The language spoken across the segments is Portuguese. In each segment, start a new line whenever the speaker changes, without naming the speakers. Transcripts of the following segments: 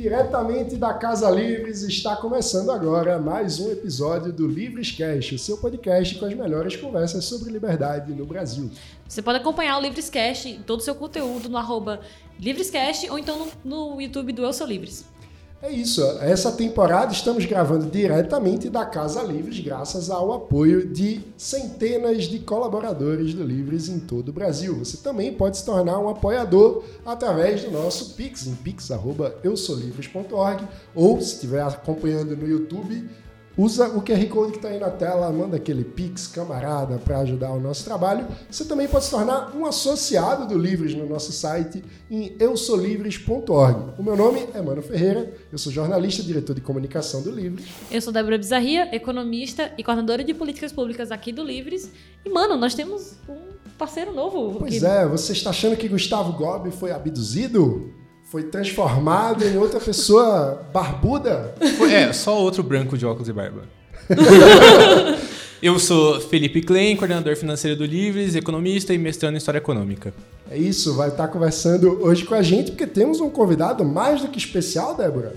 diretamente da Casa Livres, está começando agora mais um episódio do Livres Cast, o seu podcast com as melhores conversas sobre liberdade no Brasil.
Você pode acompanhar o Livres Cast, todo o seu conteúdo no arroba Livrescast ou então no, no YouTube do Eu Sou Livres.
É isso. Essa temporada estamos gravando diretamente da Casa Livres, graças ao apoio de centenas de colaboradores do Livres em todo o Brasil. Você também pode se tornar um apoiador através do nosso Pix, em pix.eusolivres.org, ou se estiver acompanhando no YouTube, Usa o QR Code que está aí na tela, manda aquele Pix camarada para ajudar o nosso trabalho. Você também pode se tornar um associado do Livres no nosso site em eusolivres.org. O meu nome é Mano Ferreira, eu sou jornalista, diretor de comunicação do Livres.
Eu sou Débora Bizarria, economista e coordenadora de políticas públicas aqui do Livres. E, mano, nós temos um parceiro novo.
Pois é, você está achando que Gustavo Gobi foi abduzido? Foi transformado em outra pessoa barbuda?
É, só outro branco de óculos e barba. Eu sou Felipe Klein, coordenador financeiro do Livres, economista e mestrando em História Econômica.
É isso, vai estar conversando hoje com a gente, porque temos um convidado mais do que especial, Débora.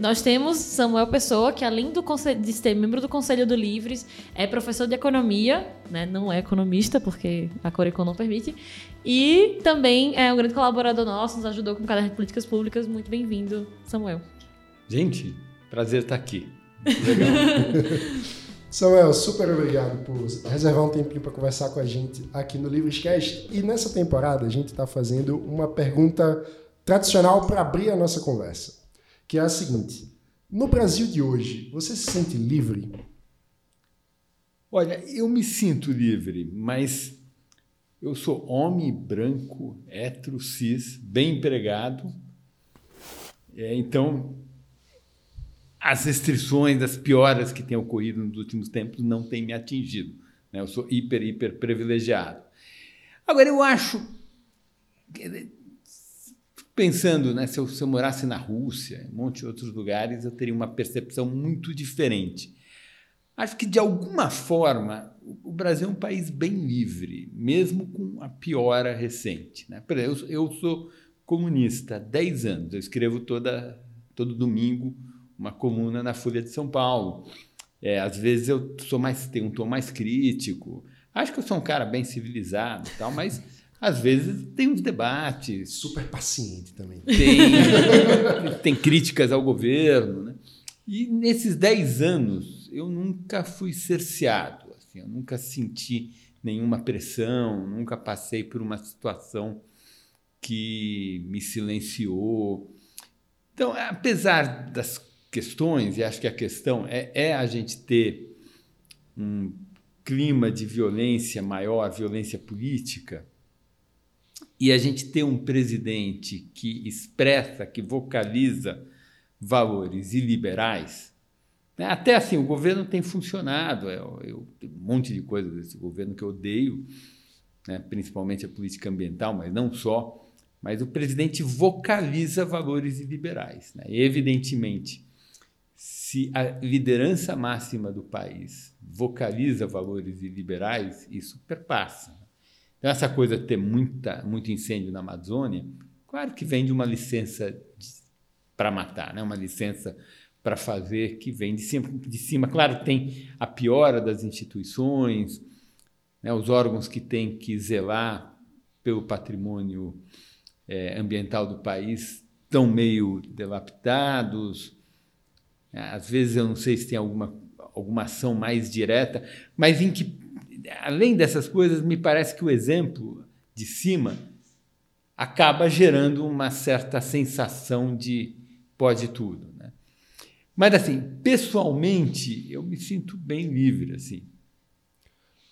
Nós temos Samuel Pessoa, que além do de ser membro do Conselho do Livres, é professor de economia, né? não é economista, porque a Corecon não permite, e também é um grande colaborador nosso, nos ajudou com o caderno de políticas públicas. Muito bem-vindo, Samuel.
Gente, prazer estar aqui. Legal.
Samuel, super obrigado por reservar um tempinho para conversar com a gente aqui no Livrescast. E nessa temporada a gente está fazendo uma pergunta tradicional para abrir a nossa conversa que é a seguinte: no Brasil de hoje, você se sente livre?
Olha, eu me sinto livre, mas eu sou homem branco, hétero, cis, bem empregado. É, então, as restrições, as pioras que têm ocorrido nos últimos tempos não têm me atingido. Né? Eu sou hiper, hiper privilegiado. Agora, eu acho pensando, né, se eu, se eu morasse na Rússia, em um monte de outros lugares, eu teria uma percepção muito diferente. Acho que, de alguma forma, o Brasil é um país bem livre, mesmo com a piora recente. Né? Por exemplo, eu, eu sou comunista há 10 anos, eu escrevo toda, todo domingo uma coluna na Folha de São Paulo. É, às vezes eu sou mais, tenho um tom mais crítico. Acho que eu sou um cara bem civilizado tal, mas às vezes tem uns debates.
Super paciente também.
Tem, tem críticas ao governo. Né? E nesses 10 anos eu nunca fui cerceado. Assim, eu nunca senti nenhuma pressão, nunca passei por uma situação que me silenciou. Então, apesar das questões, e acho que a questão é, é a gente ter um clima de violência maior, violência política, e a gente ter um presidente que expressa, que vocaliza valores iliberais, né? até assim, o governo tem funcionado. Eu, eu tenho um monte de coisas desse governo que eu odeio, né? principalmente a política ambiental, mas não só. Mas o presidente vocaliza valores iliberais. Né? E, evidentemente, se a liderança máxima do país vocaliza valores iliberais, isso perpassa. Então, essa coisa de ter muita, muito incêndio na Amazônia, claro que vem de uma licença para matar, né? uma licença para fazer que vem de cima, de cima. Claro, tem a piora das instituições, né? os órgãos que têm que zelar pelo patrimônio é, ambiental do país estão meio dilapidados. Às vezes eu não sei se tem alguma, alguma ação mais direta, mas em que além dessas coisas, me parece que o exemplo de cima acaba gerando uma certa sensação de pode tudo. Né? Mas, assim, pessoalmente, eu me sinto bem livre. assim.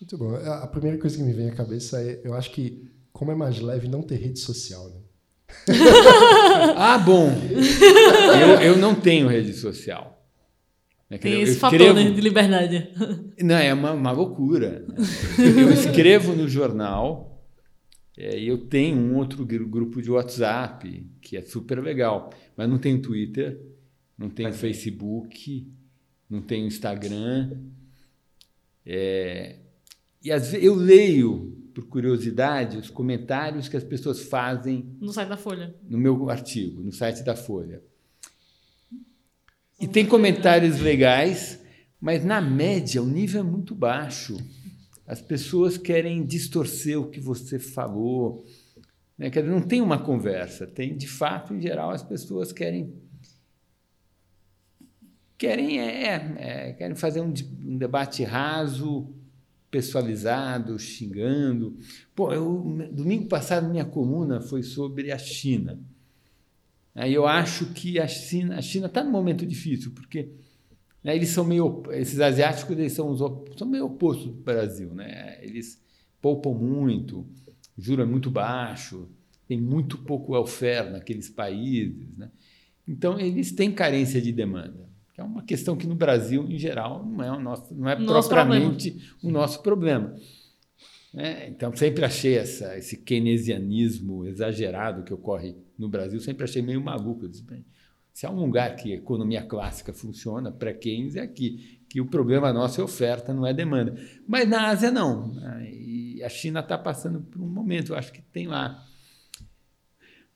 Muito bom. A primeira coisa que me vem à cabeça é, eu acho que como é mais leve não ter rede social, né?
ah, bom. Eu, eu não tenho rede social.
Né? Tem esse escrevo... fator né, de liberdade.
Não, é uma, uma loucura. Né? Eu escrevo no jornal é, e eu tenho um outro grupo de WhatsApp que é super legal, mas não tenho Twitter, não tenho mas... Facebook, não tenho Instagram. É, e às vezes eu leio, por curiosidade, os comentários que as pessoas fazem.
No site da Folha.
No meu artigo, no site da Folha. E tem comentários legais, mas na média o nível é muito baixo. As pessoas querem distorcer o que você falou. Né? Não tem uma conversa. Tem, de fato, em geral, as pessoas querem querem é, é, querem fazer um, um, debate raso, pessoalizado, xingando. Pô, eu, domingo passado minha coluna foi sobre a China. Aí eu acho que a China a China está num momento difícil porque né, eles são meio esses asiáticos eles são, os, são meio opostos do Brasil, né? Eles poupam muito, juro é muito baixo, tem muito pouco welfare naqueles países, né? Então eles têm carência de demanda que é uma questão que no Brasil, em geral, não é, o nosso, não é nosso propriamente problema. o nosso problema. É, então, sempre achei essa, esse keynesianismo exagerado que ocorre no Brasil, sempre achei meio maluco. disse, se há um lugar que a economia clássica funciona, pré-Keynes, é aqui, que o problema nosso é oferta, não é demanda. Mas na Ásia, não. E a China está passando por um momento, eu acho que tem lá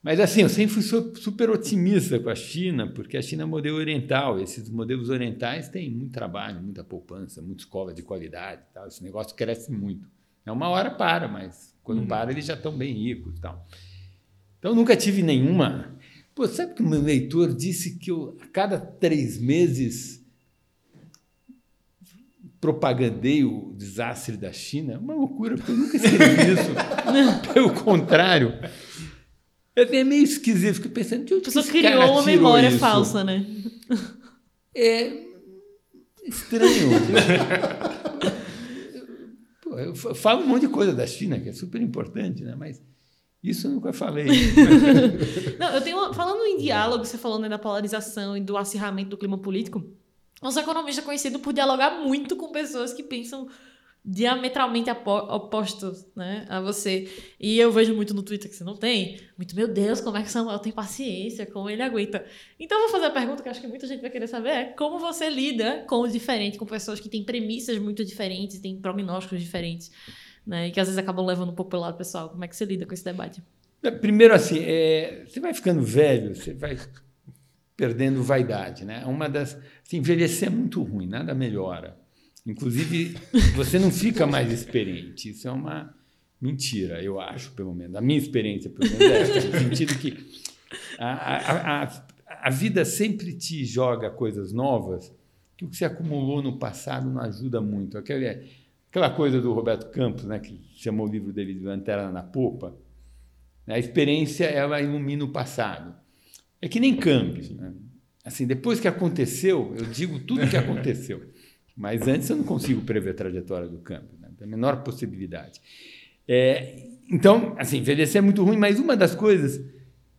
mas assim, eu sempre fui super otimista com a China, porque a China é um modelo oriental. Esses modelos orientais têm muito trabalho, muita poupança, muita escola de qualidade. Tal. Esse negócio cresce muito. É uma hora para, mas quando uhum. para eles já estão bem ricos. Tal. Então eu nunca tive nenhuma. Pô, sabe que o meu leitor disse que eu, a cada três meses propagandeio o desastre da China? Uma loucura, porque eu nunca escrevi isso. Pelo contrário. É meio esquisito, fico pensando de onde
a pessoa criou uma memória
isso?
falsa, né?
É estranho. Pô, eu falo um monte de coisa da China, que é super importante, né? Mas isso eu nunca falei.
Não, eu tenho falando em diálogo, você falou né, da polarização e do acirramento do clima político. Um economista conhecido por dialogar muito com pessoas que pensam diametralmente opostos né, a você. E eu vejo muito no Twitter que você não tem. Muito, meu Deus, como é que Samuel tem paciência, como ele aguenta. Então, eu vou fazer a pergunta que acho que muita gente vai querer saber: é como você lida com o diferente, com pessoas que têm premissas muito diferentes, têm prognósticos diferentes, né, e que às vezes acabam levando um pouco pelo lado pessoal. Como é que você lida com esse debate?
É, primeiro, assim, é, você vai ficando velho, você vai perdendo vaidade. Né? Uma das. Assim, envelhecer é muito ruim, nada melhora. Inclusive, você não fica mais experiente. Isso é uma mentira, eu acho, pelo menos. A minha experiência, pelo menos, é essa, no sentido que a, a, a, a vida sempre te joga coisas novas que o que se acumulou no passado não ajuda muito. Aquela, aquela coisa do Roberto Campos, né, que chamou o livro dele de Lanterna na Popa, a experiência ela ilumina o passado. É que nem câmbio. Né? Assim, depois que aconteceu, eu digo tudo o que aconteceu. Mas antes eu não consigo prever a trajetória do câmbio, né? a menor possibilidade. É, então, assim, envelhecer é muito ruim, mas uma das coisas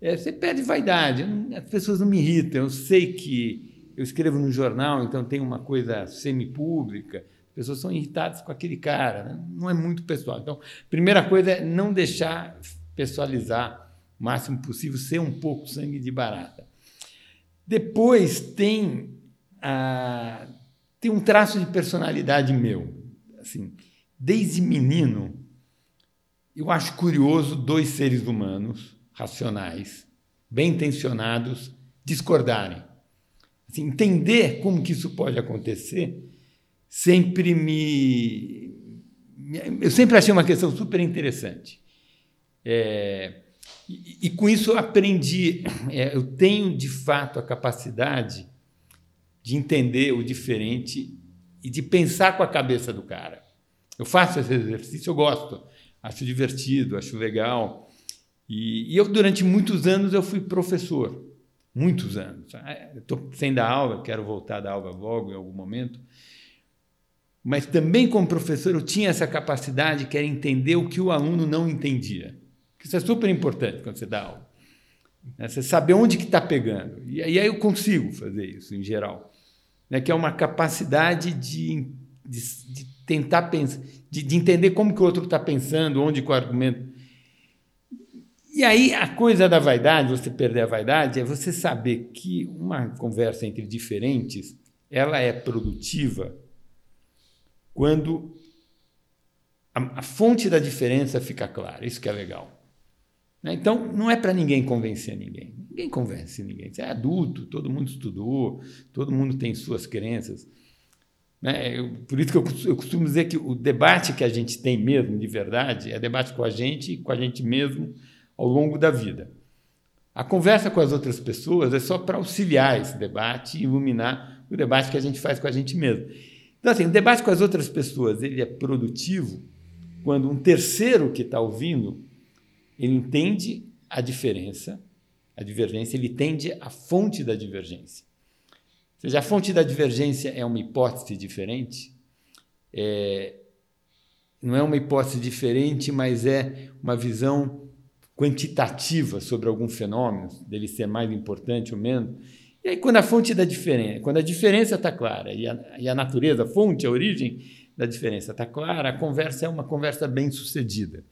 é você perde vaidade. As pessoas não me irritam. Eu sei que eu escrevo no jornal, então tem uma coisa semi-pública. As pessoas são irritadas com aquele cara, né? não é muito pessoal. Então, primeira coisa é não deixar pessoalizar o máximo possível, ser um pouco sangue de barata. Depois tem a tem um traço de personalidade meu. Assim, desde menino, eu acho curioso dois seres humanos racionais, bem intencionados, discordarem. Assim, entender como que isso pode acontecer sempre me, eu sempre achei uma questão super interessante. É, e, e, com isso eu aprendi, é, eu tenho de fato a capacidade de entender o diferente e de pensar com a cabeça do cara. Eu faço esse exercício, eu gosto, acho divertido, acho legal. E, e eu, durante muitos anos, eu fui professor. Muitos anos. Ah, Estou sem dar aula, quero voltar a dar aula logo, em algum momento. Mas também, como professor, eu tinha essa capacidade que era entender o que o aluno não entendia. Isso é super importante quando você dá aula. Né? Você saber onde que está pegando. E aí eu consigo fazer isso, em geral né, que é uma capacidade de, de, de tentar pensar, de, de, entender como que o outro está pensando, onde que o argumento. E aí a coisa da vaidade, você perder a vaidade, é você saber que uma conversa entre diferentes ela é produtiva quando a, a fonte da diferença fica clara. Isso que é legal. Né? Então, não é para ninguém convencer ninguém. Ninguém convence ninguém. Você é adulto, todo mundo estudou, todo mundo tem suas crenças. Né? Eu, por isso que eu, eu costumo dizer que o debate que a gente tem mesmo, de verdade, é debate com a gente e com a gente mesmo ao longo da vida. A conversa com as outras pessoas é só para auxiliar esse debate e iluminar o debate que a gente faz com a gente mesmo. Então, assim, o debate com as outras pessoas ele é produtivo quando um terceiro que está ouvindo ele entende a diferença, a divergência, ele entende a fonte da divergência. Ou seja, a fonte da divergência é uma hipótese diferente, é, não é uma hipótese diferente, mas é uma visão quantitativa sobre algum fenômeno, dele ser mais importante ou menos. E aí, quando a fonte da diferença, quando a diferença está clara e a, e a natureza, a fonte, a origem da diferença está clara, a conversa é uma conversa bem sucedida.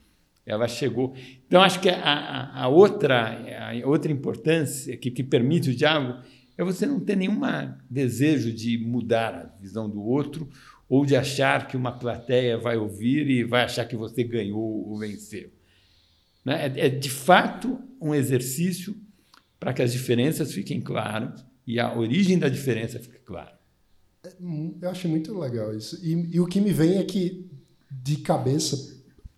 Ela chegou. Então, acho que a, a outra, a outra importância que, que permite o diálogo é você não ter nenhum desejo de mudar a visão do outro ou de achar que uma plateia vai ouvir e vai achar que você ganhou ou venceu. Né? É, é, de fato um exercício para que as diferenças fiquem claras e a origem da diferença fique clara.
É, eu acho muito legal isso. E, e o que me vem é que, de cabeça,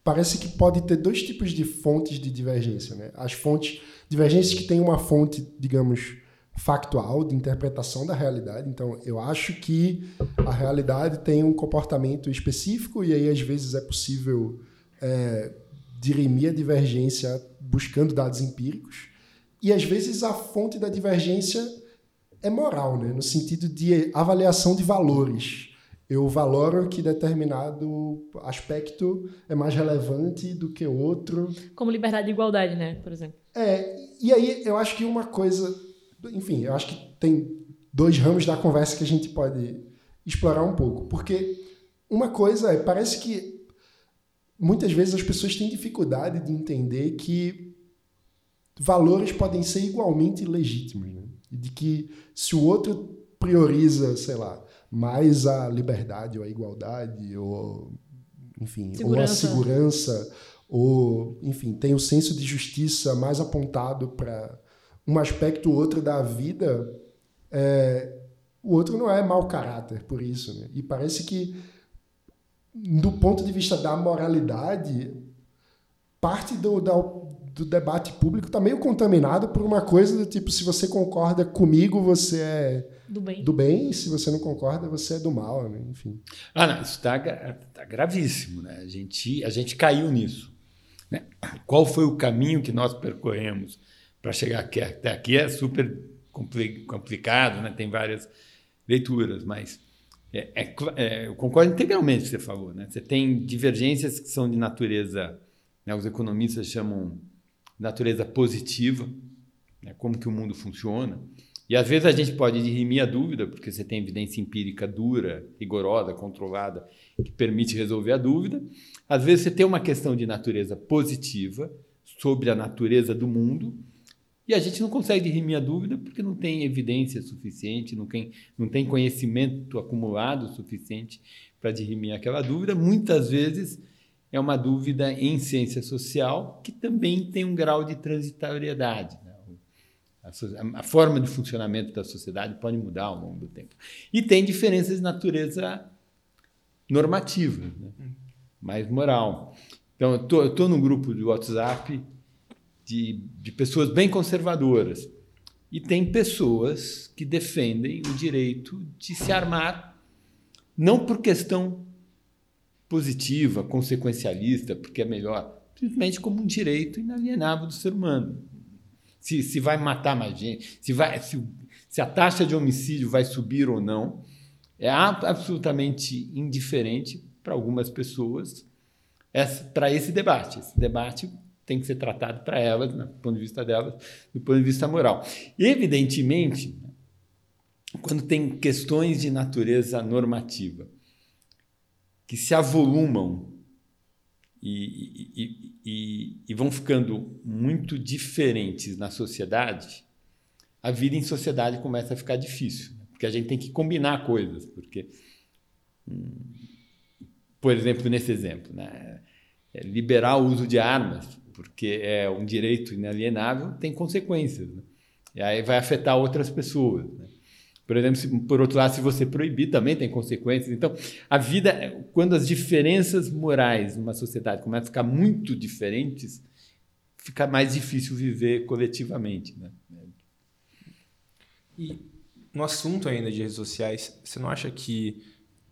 parece que pode ter dois tipos de fontes de divergência. Né? As fontes, divergências que têm uma fonte, digamos, factual de interpretação da realidade. Então, eu acho que a realidade tem um comportamento específico e aí às vezes é possível é, dirimir a divergência buscando dados empíricos. E às vezes a fonte da divergência é moral, né? no sentido de avaliação de valores. Eu valoro que determinado aspecto é mais relevante do que outro.
Como liberdade e igualdade, né? Por exemplo.
É, e aí eu acho que uma coisa. Enfim, eu acho que tem dois ramos da conversa que a gente pode explorar um pouco. Porque uma coisa é, parece que muitas vezes as pessoas têm dificuldade de entender que valores podem ser igualmente legítimos. Né? De que se o outro prioriza, sei lá, mais a liberdade ou a igualdade ou enfim, segurança. ou a segurança ou enfim, tem o senso de justiça mais apontado para um aspecto ou outro da vida, é, o outro não é mau caráter por isso. Né? E parece que, do ponto de vista da moralidade, parte do, da, do debate público está meio contaminado por uma coisa do tipo: se você concorda comigo, você é
do bem.
Do bem, e se você não concorda, você é do mal, né? enfim.
Ah, não, isso está tá gravíssimo, né? A gente, a gente caiu nisso. Né? Qual foi o caminho que nós percorremos para chegar aqui? Até aqui é super complicado, né? tem várias leituras, mas é, é, é, eu concordo integralmente com o que você falou. Né? Você tem divergências que são de natureza, né? os economistas chamam natureza positiva, né? como que o mundo funciona. E às vezes a gente pode dirimir a dúvida, porque você tem evidência empírica dura, rigorosa, controlada, que permite resolver a dúvida. Às vezes você tem uma questão de natureza positiva sobre a natureza do mundo, e a gente não consegue dirimir a dúvida porque não tem evidência suficiente, não tem, não tem conhecimento acumulado suficiente para dirimir aquela dúvida. Muitas vezes é uma dúvida em ciência social que também tem um grau de transitoriedade. A, a, forma de funcionamento da sociedade pode mudar ao longo do tempo. E tem diferenças de natureza normativa, né? mais moral. Então, eu estou num grupo de WhatsApp de, de pessoas bem conservadoras. E tem pessoas que defendem o direito de se armar, não por questão positiva, consequencialista, porque é melhor, simplesmente como um direito inalienável do ser humano se, se vai matar mais gente, se, vai, se, se a taxa de homicídio vai subir ou não, é absolutamente indiferente para algumas pessoas para esse debate. Esse debate tem que ser tratado para elas, né, do ponto de vista delas, do ponto de vista moral. Evidentemente, quando tem questões de natureza normativa que se avolumam e, e, e, e, vão ficando muito diferentes na sociedade, a vida em sociedade começa a ficar difícil, né? porque a gente tem que combinar coisas, porque, hum, por exemplo, nesse exemplo, né? É liberar o uso de armas, porque é um direito inalienável, tem consequências. Né? E aí vai afetar outras pessoas. Né? Por exemplo, se, por outro lado, se você proibir, também tem consequências. Então, a vida, quando as diferenças morais numa sociedade começam a ficar muito diferentes, fica mais difícil viver coletivamente. Né?
E no assunto ainda de redes sociais, você não acha que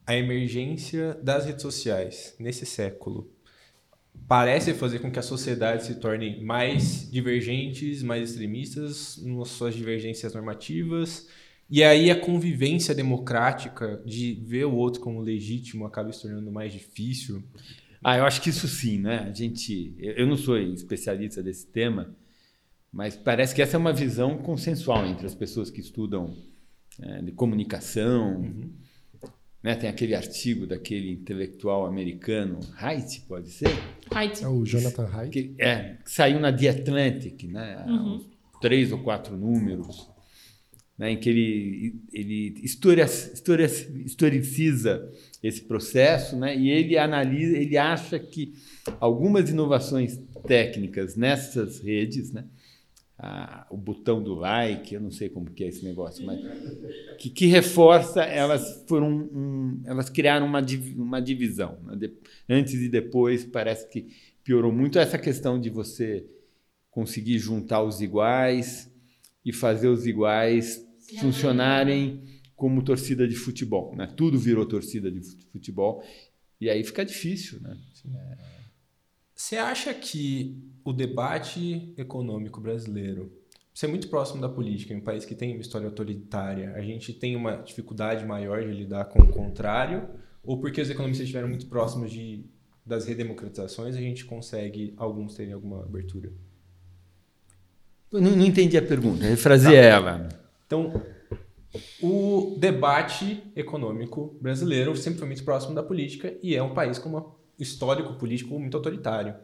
a emergência das redes sociais nesse século parece fazer com que a sociedade se torne mais divergentes, mais extremistas nas suas divergências normativas? E aí a convivência democrática de ver o outro como legítimo acaba se tornando mais difícil?
Ah, eu acho que isso sim, né? A gente, eu não sou especialista desse tema, mas parece que essa é uma visão consensual entre as pessoas que estudam é, de comunicação. Uhum. Né? Tem aquele artigo daquele intelectual americano, Haidt, pode ser?
Haidt.
É o Jonathan Haidt.
Que, é, que saiu na The Atlantic, né? Uhum. Três ou quatro números né, em que ele, ele historia, historia, historiciza esse processo né, e ele analisa, ele acha que algumas inovações técnicas nessas redes, né, a, o botão do like, eu não sei como que é esse negócio, mas que, que reforça, elas foram um, elas criaram uma, uma divisão. Né, de, antes e depois parece que piorou muito essa questão de você conseguir juntar os iguais e fazer os iguais funcionarem como torcida de futebol. Né? Tudo virou torcida de futebol e aí fica difícil. Né?
Você acha que o debate econômico brasileiro, você é muito próximo da política, em um país que tem uma história autoritária, a gente tem uma dificuldade maior de lidar com o contrário, ou porque os economistas estiveram muito próximos de, das redemocratizações, a gente consegue, alguns terem alguma abertura?
Não, não entendi a pergunta, refraseia tá. ela.
Então, o debate econômico brasileiro sempre foi muito próximo da política e é um país com um histórico político muito autoritário.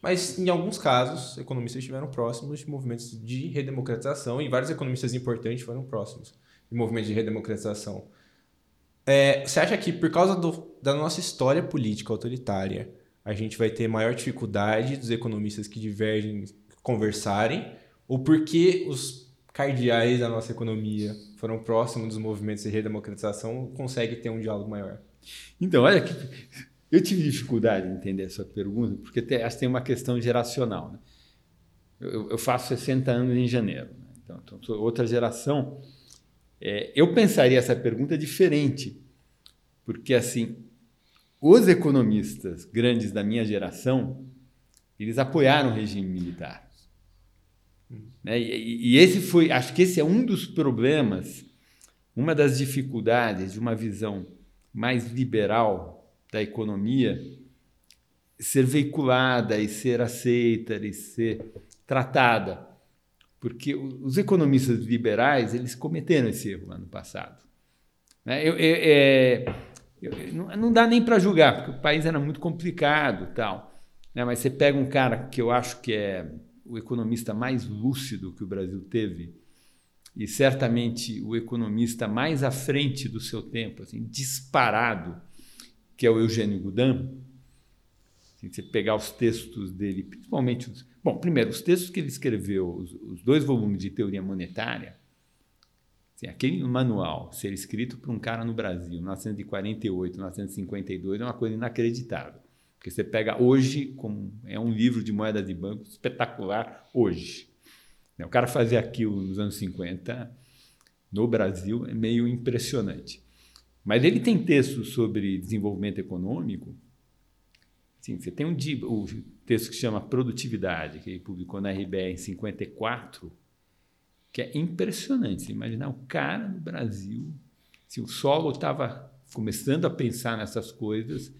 Mas, em alguns casos, economistas estiveram próximos de movimentos de redemocratização e vários economistas importantes foram próximos de movimentos de redemocratização. É, você acha que, por causa do, da nossa história política autoritária, a gente vai ter maior dificuldade dos economistas que divergem conversarem? Ou porque os cardeais da nossa economia foram próximos dos movimentos de redemocratização, consegue ter um diálogo maior?
Então, olha que eu tive dificuldade em entender essa pergunta, porque tem, acho que tem uma questão geracional. Né? Eu, eu, faço 60 anos em janeiro, né? então, então sou outra geração. É, eu pensaria essa pergunta diferente, porque assim, os economistas grandes da minha geração, eles apoiaram o regime militar. Né? E, e esse foi, acho que esse é um dos problemas, uma das dificuldades de uma visão mais liberal da economia ser veiculada e ser aceita e ser tratada. Porque os economistas liberais eles cometeram esse erro ano passado. Né? Eu, eu, é, eu, não dá nem para julgar, porque o país era muito complicado tal. Né? Mas você pega um cara que eu acho que é o economista mais lúcido que o Brasil teve e certamente o economista mais à frente do seu tempo, assim, disparado, que é o Eugênio Goudin. Se você pegar os textos dele, principalmente os, bom, primeiro os textos que ele escreveu, os, os dois volumes de teoria monetária, assim, aquele manual ser escrito por um cara no Brasil, 1948, 1952, é uma coisa inacreditável. Porque você pega hoje, como é um livro de moeda de banco espetacular hoje. O cara fazer aquilo nos anos 50 no Brasil é meio impressionante. Mas ele tem textos sobre desenvolvimento econômico. Sim, você tem um o texto que chama Produtividade, que ele publicou na RBE em 54, que é impressionante. Você imaginar o cara no Brasil, se o solo estava começando a pensar nessas coisas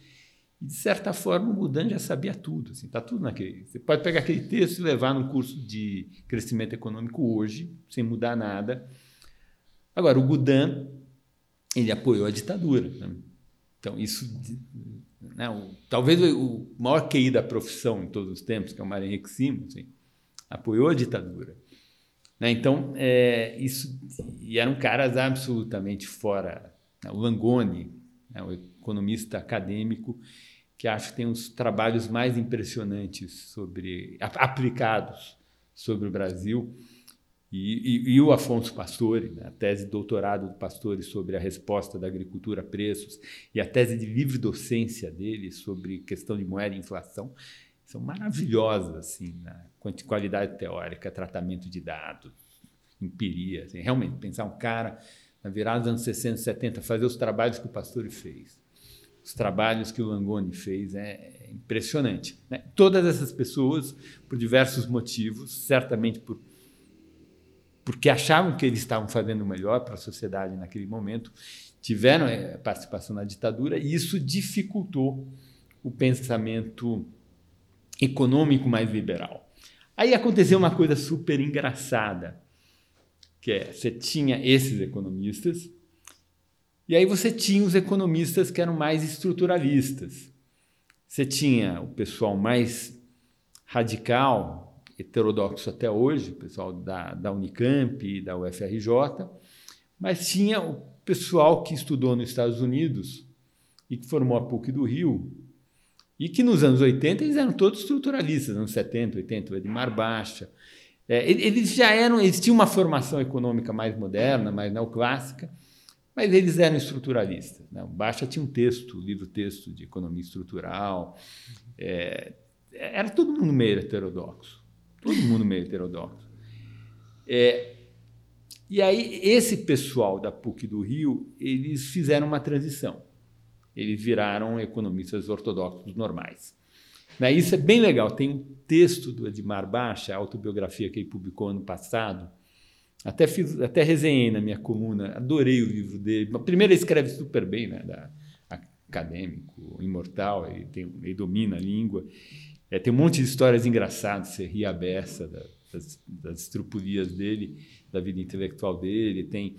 e, de certa forma, o Gudan já sabia tudo. Está assim, tá tudo naquele. Você pode pegar aquele texto e levar num curso de crescimento econômico hoje, sem mudar nada. Agora, o Gudan, ele apoiou a ditadura. Né? Então, isso. Né, o, talvez o maior QI da profissão em todos os tempos, que é o Marinho Simo, assim, apoiou a ditadura. Né? Então, é, isso. E eram caras absolutamente fora. Né? O Langoni, né, o economista acadêmico, que acho que tem uns trabalhos mais impressionantes sobre aplicados sobre o Brasil. E, e, e, o Afonso Pastore, né, a tese de doutorado do Pastore sobre a resposta da agricultura a preços e a tese de livre docência dele sobre questão de moeda e inflação, são maravilhosas assim, na qualidade teórica, tratamento de dados, empiria. Assim, realmente, pensar um cara na virada dos anos 60, 70, fazer os trabalhos que o Pastore fez, os trabalhos que o Langoni fez, é, é impressionante. Né? Todas essas pessoas, por diversos motivos, certamente por porque achavam que eles estavam fazendo o melhor para a sociedade naquele momento, tiveram é, participação na ditadura e isso dificultou o pensamento econômico mais liberal. Aí aconteceu uma coisa super engraçada, que é, você tinha esses economistas, e aí você tinha os economistas que eram mais estruturalistas. Você tinha o pessoal mais radical, heterodoxo até hoje, o pessoal da, da Unicamp da UFRJ, mas tinha o pessoal que estudou nos Estados Unidos e que formou a PUC do Rio, e que nos anos 80 eles eram todos estruturalistas, anos 70, 80, o Edmar Baixa. É, eles já eram, eles tinham uma formação econômica mais moderna, mais neoclássica, mas eles eram estruturalistas. Né? O Baixa tinha um texto, um livro-texto de economia estrutural, é, era todo mundo meio heterodoxo. Todo mundo meio heterodoxo. É, e aí, esse pessoal da PUC do Rio, eles fizeram uma transição. Eles viraram economistas ortodoxos normais. Né? Isso é bem legal. Tem um texto do Edmar Baixa, a autobiografia que ele publicou ano passado. Até, fiz, até resenhei na minha coluna, adorei o livro dele. Primeiro, ele escreve super bem, né? Da, acadêmico, imortal, ele, tem, ele domina a língua. É, tem um monte de histórias engraçadas, você ri a beça das, das estrupulias dele, da vida intelectual dele. Tem,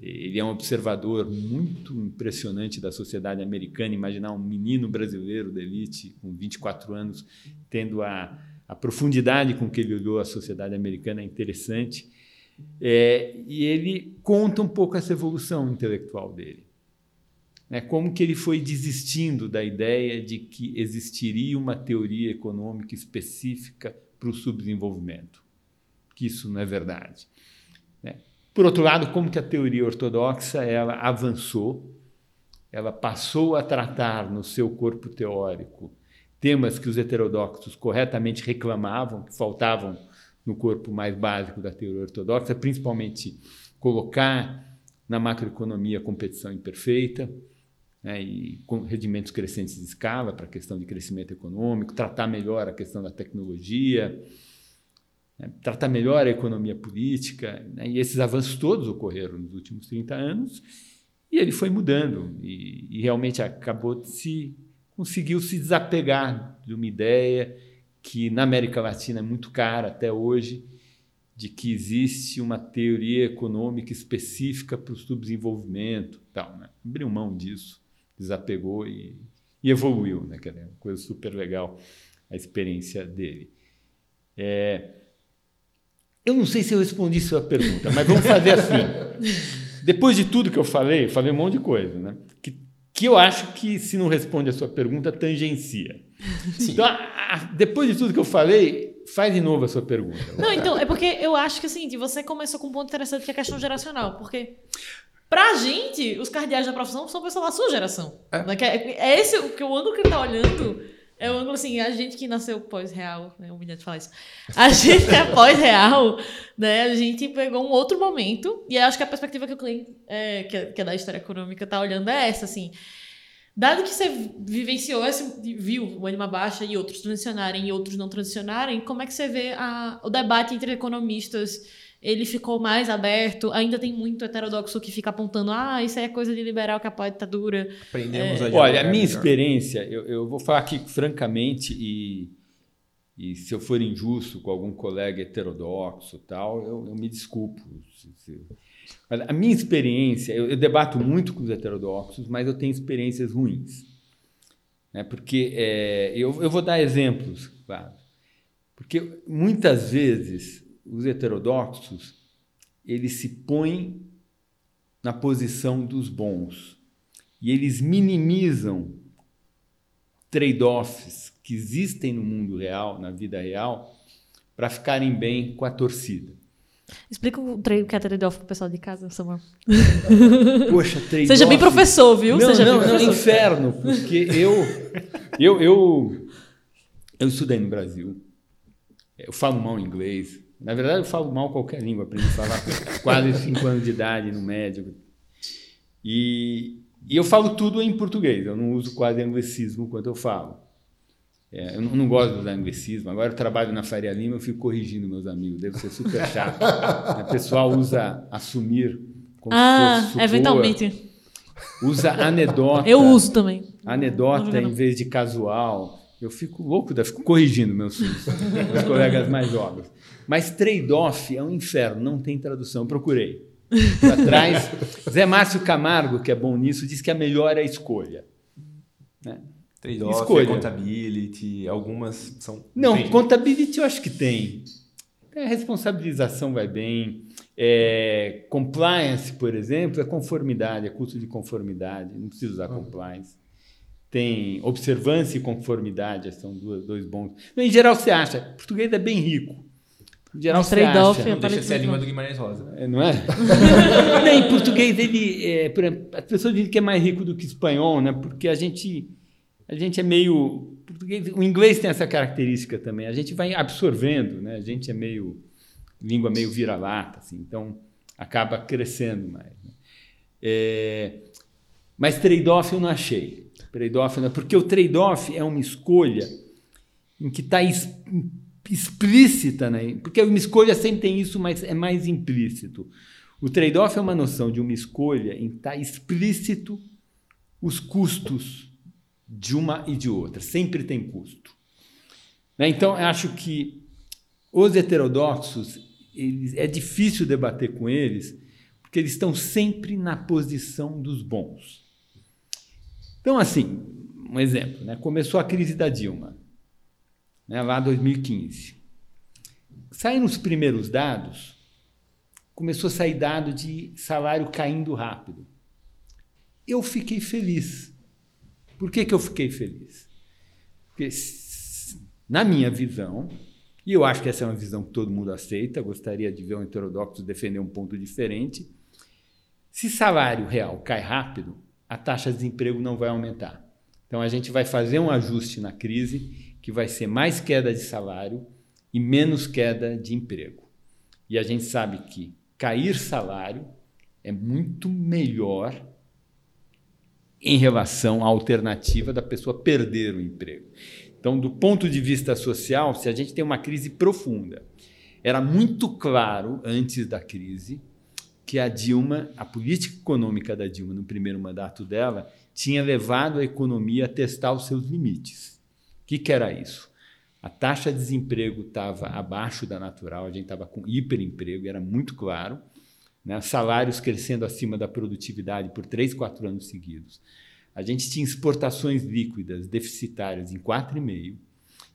ele é um observador muito impressionante da sociedade americana. Imaginar um menino brasileiro da elite, com 24 anos, tendo a, a profundidade com que ele olhou a sociedade americana é interessante. É, e ele conta um pouco essa evolução intelectual dele né, como que ele foi desistindo da ideia de que existiria uma teoria econômica específica para o subdesenvolvimento, que isso não é verdade. Né? Por outro lado, como que a teoria ortodoxa ela avançou, ela passou a tratar no seu corpo teórico temas que os heterodoxos corretamente reclamavam, que faltavam no corpo mais básico da teoria ortodoxa, principalmente colocar na macroeconomia competição imperfeita, né, e com rendimentos crescentes de escala para a questão de crescimento econômico, tratar melhor a questão da tecnologia, né, tratar melhor a economia política. Né, e esses avanços todos ocorreram nos últimos 30 anos e ele foi mudando e, e realmente acabou de se conseguiu se desapegar de uma ideia que na América Latina é muito cara até hoje, de que existe uma teoria econômica específica para o subdesenvolvimento, tal, né? abriu mão disso desapegou e, e evoluiu, né? Que é uma coisa super legal a experiência dele. É, eu não sei se eu respondi sua pergunta, mas vamos fazer assim. Depois de tudo que eu falei, eu falei um monte de coisa, né? Que, que eu acho que, se não responde a sua pergunta, tangencia. Sim. Então, a, a, depois de tudo que eu falei, faz de novo a sua pergunta.
Não, então, é porque eu acho que assim, você começou com um ponto interessante que é a questão geracional. Porque Pra gente, os cardeais da profissão são pessoas da sua geração. É, né? é, é esse o que o ângulo que ele tá olhando. É o ângulo assim, a gente que nasceu pós-real, é humilhante falar isso. A gente que é pós-real, né? A gente pegou um outro momento. E acho que a perspectiva que o cliente, é, que, é, que é da história econômica, tá olhando é essa, assim. Dado que você vivenciou, esse, viu o Anima Baixa e outros transicionarem e outros não transicionarem, como é que você vê a, o debate entre economistas ele ficou mais aberto. Ainda tem muito heterodoxo que fica apontando, ah, isso aí é coisa de liberal que apoia a ditadura.
Aprendemos é... a Olha, a minha melhor. experiência, eu, eu, vou falar aqui francamente e, e se eu for injusto com algum colega heterodoxo tal, eu, eu me desculpo. A minha experiência, eu, eu, debato muito com os heterodoxos, mas eu tenho experiências ruins. Né? Porque é, eu, eu vou dar exemplos, claro. Porque muitas vezes os heterodoxos, eles se põem na posição dos bons e eles minimizam trade-offs que existem no mundo real, na vida real, para ficarem bem com a torcida.
Explica o tre- que é trade-off pro pessoal de casa, Samuel.
Poxa, trade
Seja bem professor, viu?
Não,
Seja
não,
bem
não,
professor.
inferno, porque eu, eu, eu, eu estudei no Brasil, eu falo mal inglês, na verdade eu falo mal qualquer língua, aprendi a falar quase cinco anos de idade no médio, e, e eu falo tudo em português, eu não uso quase anglicismo quando eu falo. É, eu não, não gosto de usar anglicismo, agora eu trabalho na Faria Lima, eu fico corrigindo meus amigos, deve ser super chato. o pessoal usa assumir como
Ah,
se fosse supor,
eventualmente.
usa anedota.
Eu uso também.
Anedota em vez de casual. Eu fico louco, da- fico corrigindo meus meus colegas mais jovens. Mas trade-off é um inferno, não tem tradução. Procurei. Para trás, Zé Márcio Camargo, que é bom nisso, diz que a melhor é a escolha. Né?
Trade-off,
Escolha.
contability, algumas são.
Não, contability eu acho que tem. É, responsabilização vai bem. É, compliance, por exemplo, é conformidade, é custo de conformidade. Não precisa usar compliance. Tem observância e conformidade, são duas, dois bons. Em geral, você acha. Português é bem rico. Em geral,
Mas
você acha.
é
Não deixa de ser a língua do Guimarães Rosa.
É, não é? Não, em português, ele, é, por exemplo, as pessoas dizem que é mais rico do que espanhol, né? Porque a gente, a gente é meio. O inglês tem essa característica também. A gente vai absorvendo, né? A gente é meio. língua meio vira-lata, assim. Então, acaba crescendo mais. né? É, mas trade-off eu não achei. Trade-off não, porque o trade-off é uma escolha em que está explícita, né? porque uma escolha sempre tem isso, mas é mais implícito. O trade-off é uma noção de uma escolha em que está explícito os custos de uma e de outra. Sempre tem custo. Né? Então, eu acho que os heterodoxos, eles, é difícil debater com eles, porque eles estão sempre na posição dos bons. Então, assim, um exemplo, né? começou a crise da Dilma, né? lá em 2015. Saíram os primeiros dados, começou a sair dado de salário caindo rápido. Eu fiquei feliz. Por que, que eu fiquei feliz? Porque, na minha visão, e eu acho que essa é uma visão que todo mundo aceita, gostaria de ver um heterodoxo defender um ponto diferente. Se salário real cai rápido, a taxa de desemprego não vai aumentar. Então a gente vai fazer um ajuste na crise que vai ser mais queda de salário e menos queda de emprego. E a gente sabe que cair salário é muito melhor em relação à alternativa da pessoa perder o emprego. Então, do ponto de vista social, se a gente tem uma crise profunda, era muito claro antes da crise que a Dilma, a política econômica da Dilma no primeiro mandato dela, tinha levado a economia a testar os seus limites. O que, que era isso? A taxa de desemprego estava abaixo da natural, a gente estava com hiperemprego, era muito claro. Né? Salários crescendo acima da produtividade por três, quatro anos seguidos. A gente tinha exportações líquidas deficitárias em 4,5%,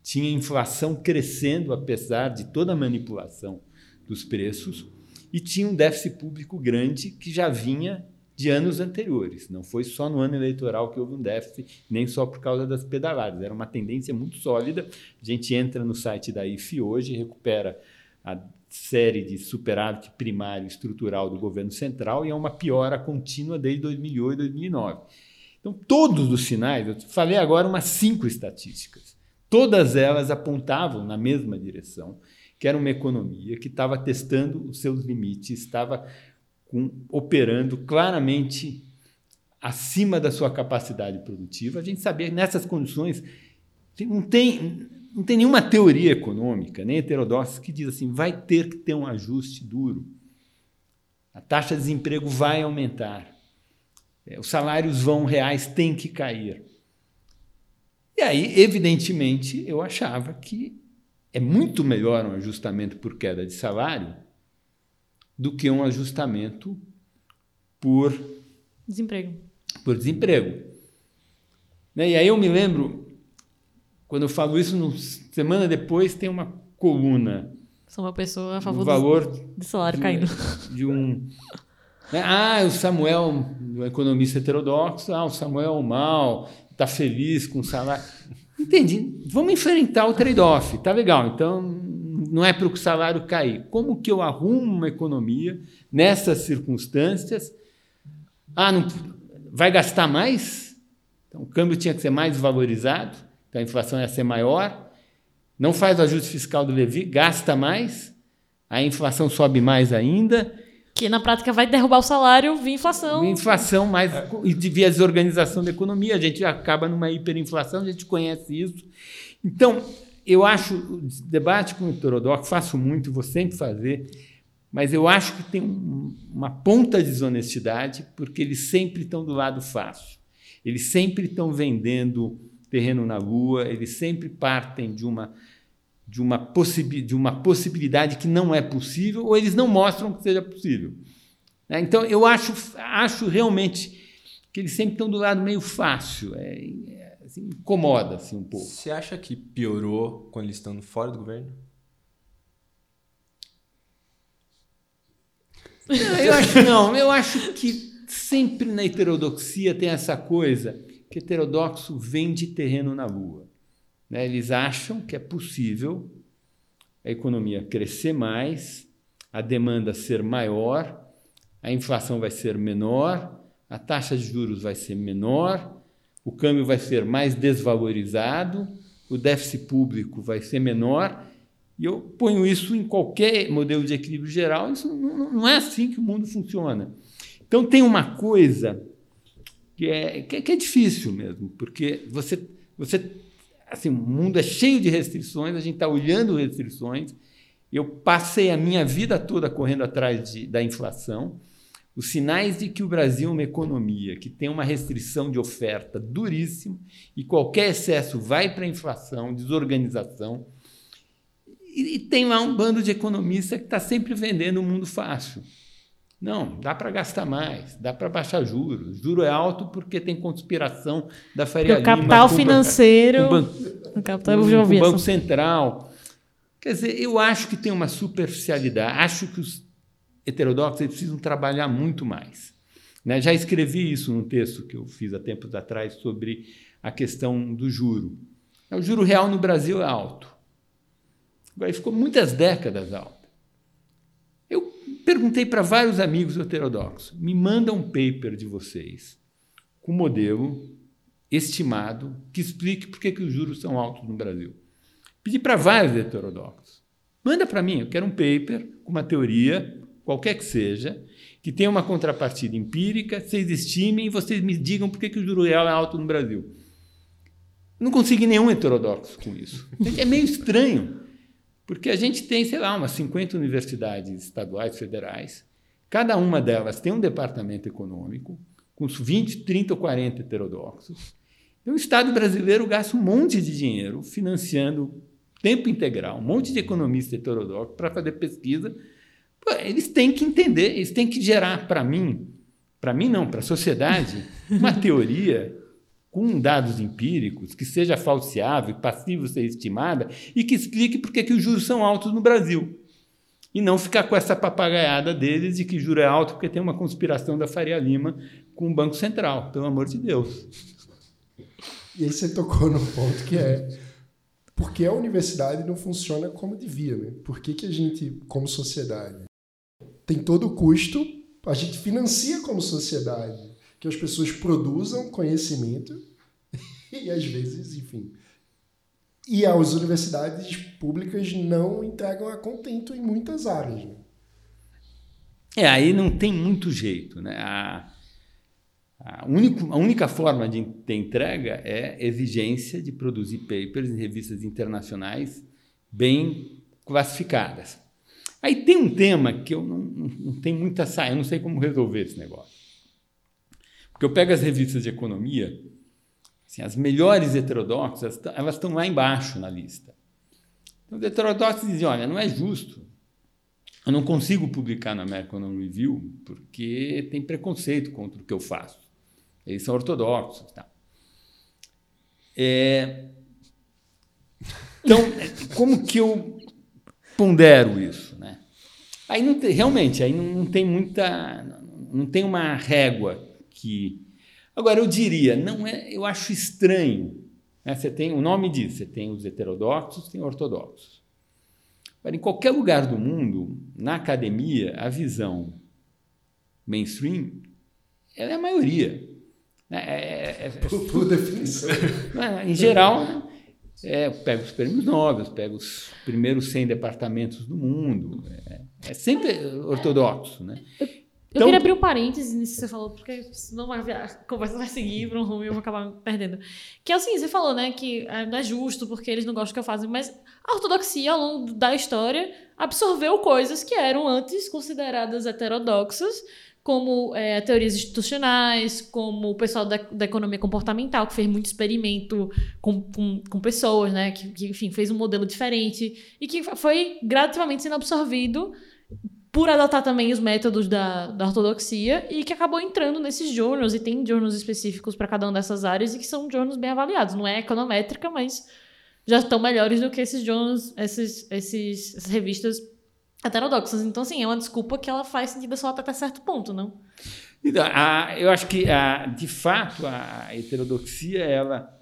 tinha inflação crescendo apesar de toda a manipulação dos preços e tinha um déficit público grande que já vinha de anos anteriores. Não foi só no ano eleitoral que houve um déficit, nem só por causa das pedaladas. Era uma tendência muito sólida. A gente entra no site da IFE hoje, recupera a série de superávit primário estrutural do governo central e é uma piora contínua desde 2008 e 2009. Então, todos os sinais, eu falei agora umas cinco estatísticas, todas elas apontavam na mesma direção, que era uma economia que estava testando os seus limites, estava com, operando claramente acima da sua capacidade produtiva. A gente sabia que nessas condições não tem, não tem nenhuma teoria econômica, nem heterodoxa, que diz assim: vai ter que ter um ajuste duro. A taxa de desemprego vai aumentar. É, Os salários vão reais têm que cair. E aí, evidentemente, eu achava que é muito melhor um ajustamento por queda de salário do que um ajustamento por,
Desemprego.
por desemprego. Né? E aí eu me lembro, quando eu falo isso, no, semana depois tem uma coluna
Sou uma pessoa a favor do,
valor
do salário
de,
caindo.
de um. né? Ah, o Samuel, um economista heterodoxo, ah, o Samuel é o mal, está feliz com o salário. Entendi. Vamos enfrentar o trade-off. Tá legal. Então, não é para o salário cair. Como que eu arrumo uma economia nessas circunstâncias? Ah, não, vai gastar mais? Então, o câmbio tinha que ser mais valorizado, então a inflação ia ser maior. Não faz o ajuste fiscal do Levi, gasta mais, a inflação sobe mais ainda.
Que na prática vai derrubar o salário via inflação.
Inflação mais e via desorganização da economia, a gente acaba numa hiperinflação, a gente conhece isso. Então, eu acho o debate com o heterodoxo, faço muito, vou sempre fazer, mas eu acho que tem um, uma ponta de desonestidade, porque eles sempre estão do lado fácil. Eles sempre estão vendendo terreno na lua, eles sempre partem de uma, de uma, possi de uma possibilidade que não é possível, ou eles não mostram que seja possível. Né? Então, eu acho, acho realmente que eles sempre estão do lado meio fácil. É, é, assim, incomoda assim, um pouco.
Você acha que piorou quando eles estão fora do governo?
Eu acho não. Eu acho que sempre na heterodoxia tem essa coisa que heterodoxo vende terreno na lua. Né? Eles acham que é possível a economia crescer mais, a demanda ser maior, a inflação vai ser menor, a taxa de juros vai ser menor, o câmbio vai ser mais desvalorizado, o déficit público vai ser menor e eu ponho isso em qualquer modelo de equilíbrio geral, isso não, não é assim que o mundo funciona. Então tem uma coisa que é, que é, que é difícil mesmo, porque você, você assim, o mundo é cheio de restrições, a gente está olhando restrições. Eu passei a minha vida toda correndo atrás de, da inflação. Os sinais de que o Brasil é uma economia que tem uma restrição de oferta duríssima e qualquer excesso vai para a inflação, desorganização. E, e tem lá um bando de economistas que está sempre vendendo o um mundo fácil. Não, dá para gastar mais, dá para baixar juros. Juro é alto porque tem conspiração da Faria Lima.
O capital com, financeiro.
Com, banco, o capital, o Banco Central. Quer dizer, eu acho que tem uma superficialidade. Acho que os heterodoxos precisam trabalhar muito mais. Né? Já escrevi isso num texto que eu fiz há tempos atrás sobre a questão do juro. O juro real no Brasil é alto. Agora, ficou muitas décadas alto. Perguntei para vários amigos heterodoxos: me manda um paper de vocês com modelo estimado que explique por que, que os juros são altos no Brasil. Pedi para vários heterodoxos: manda para mim, eu quero um paper com uma teoria, qualquer que seja, que tenha uma contrapartida empírica, vocês estimem e vocês me digam por que, que o juro real é alto no Brasil. Não consegui nenhum heterodoxo com isso. É meio estranho. Porque a gente tem, sei lá, umas 50 universidades estaduais, federais, cada uma delas tem um departamento econômico, com 20, 30 ou 40 heterodoxos. E o Estado brasileiro gasta um monte de dinheiro financiando tempo integral, um monte de economistas heterodoxos para fazer pesquisa. Eles têm que entender, eles têm que gerar para mim, para mim não, para a sociedade, uma teoria com dados empíricos, que seja falseável, passivo ser estimada e que explique por que os juros são altos no Brasil. E não ficar com essa papagaiada deles de que juro é alto porque tem uma conspiração da Faria Lima com o Banco Central, pelo amor de Deus.
E aí você tocou no ponto que é por que a universidade não funciona como devia, né? Por que, que a gente, como sociedade, tem todo o custo, a gente financia como sociedade que as pessoas produzam conhecimento e às vezes, enfim. E as universidades públicas não entregam a contento em muitas áreas. Né?
É, aí não tem muito jeito. Né? A, a, único, a única forma de ter entrega é exigência de produzir papers em revistas internacionais bem classificadas. Aí tem um tema que eu não, não, não tenho muita saia, eu não sei como resolver esse negócio. Porque eu pego as revistas de economia, assim, as melhores heterodoxas, elas estão lá embaixo na lista. Então, os heterodoxos dizem, olha, não é justo. Eu não consigo publicar na American Review porque tem preconceito contra o que eu faço. Eles são ortodoxos. Tá? É... Então, como que eu pondero isso? Né? Aí não tem, realmente, aí não, não tem muita, não tem uma régua que. Agora, eu diria, não é, eu acho estranho. Né? Você tem, o nome diz, você tem os heterodoxos, tem ortodoxos. Agora, em qualquer lugar do mundo, na academia, a visão mainstream ela é a maioria. Né? É, é,
por, por, definição.
Em geral, é, pega os prêmios Nobel, pega os primeiros 100 departamentos do mundo. É, é sempre ortodoxo. Né?
Eu então, queria abrir um parênteses nisso que você falou, porque senão a conversa vai seguir para um rumo e eu vou acabar perdendo. Que é assim, você falou, né, que é, não é justo porque eles não gostam do que eu faço, mas a ortodoxia, ao longo da história, absorveu coisas que eram antes consideradas heterodoxas, como é, teorias institucionais, como o pessoal da, da, economia comportamental, que fez muito experimento com, com, com pessoas, né, que, que, enfim, fez um modelo diferente e que foi gradativamente sendo absorvido por adotar também os métodos da, da ortodoxia e que acabou entrando nesses journals, e tem journals específicos para cada uma dessas áreas e que são journals bem avaliados. Não é econométrica, mas já estão melhores do que esses journals, esses, esses, essas revistas heterodoxas. Então, assim, é uma desculpa que ela faz sentido só até certo ponto, não?
Então, a, eu acho que, a, de fato, a heterodoxia, ela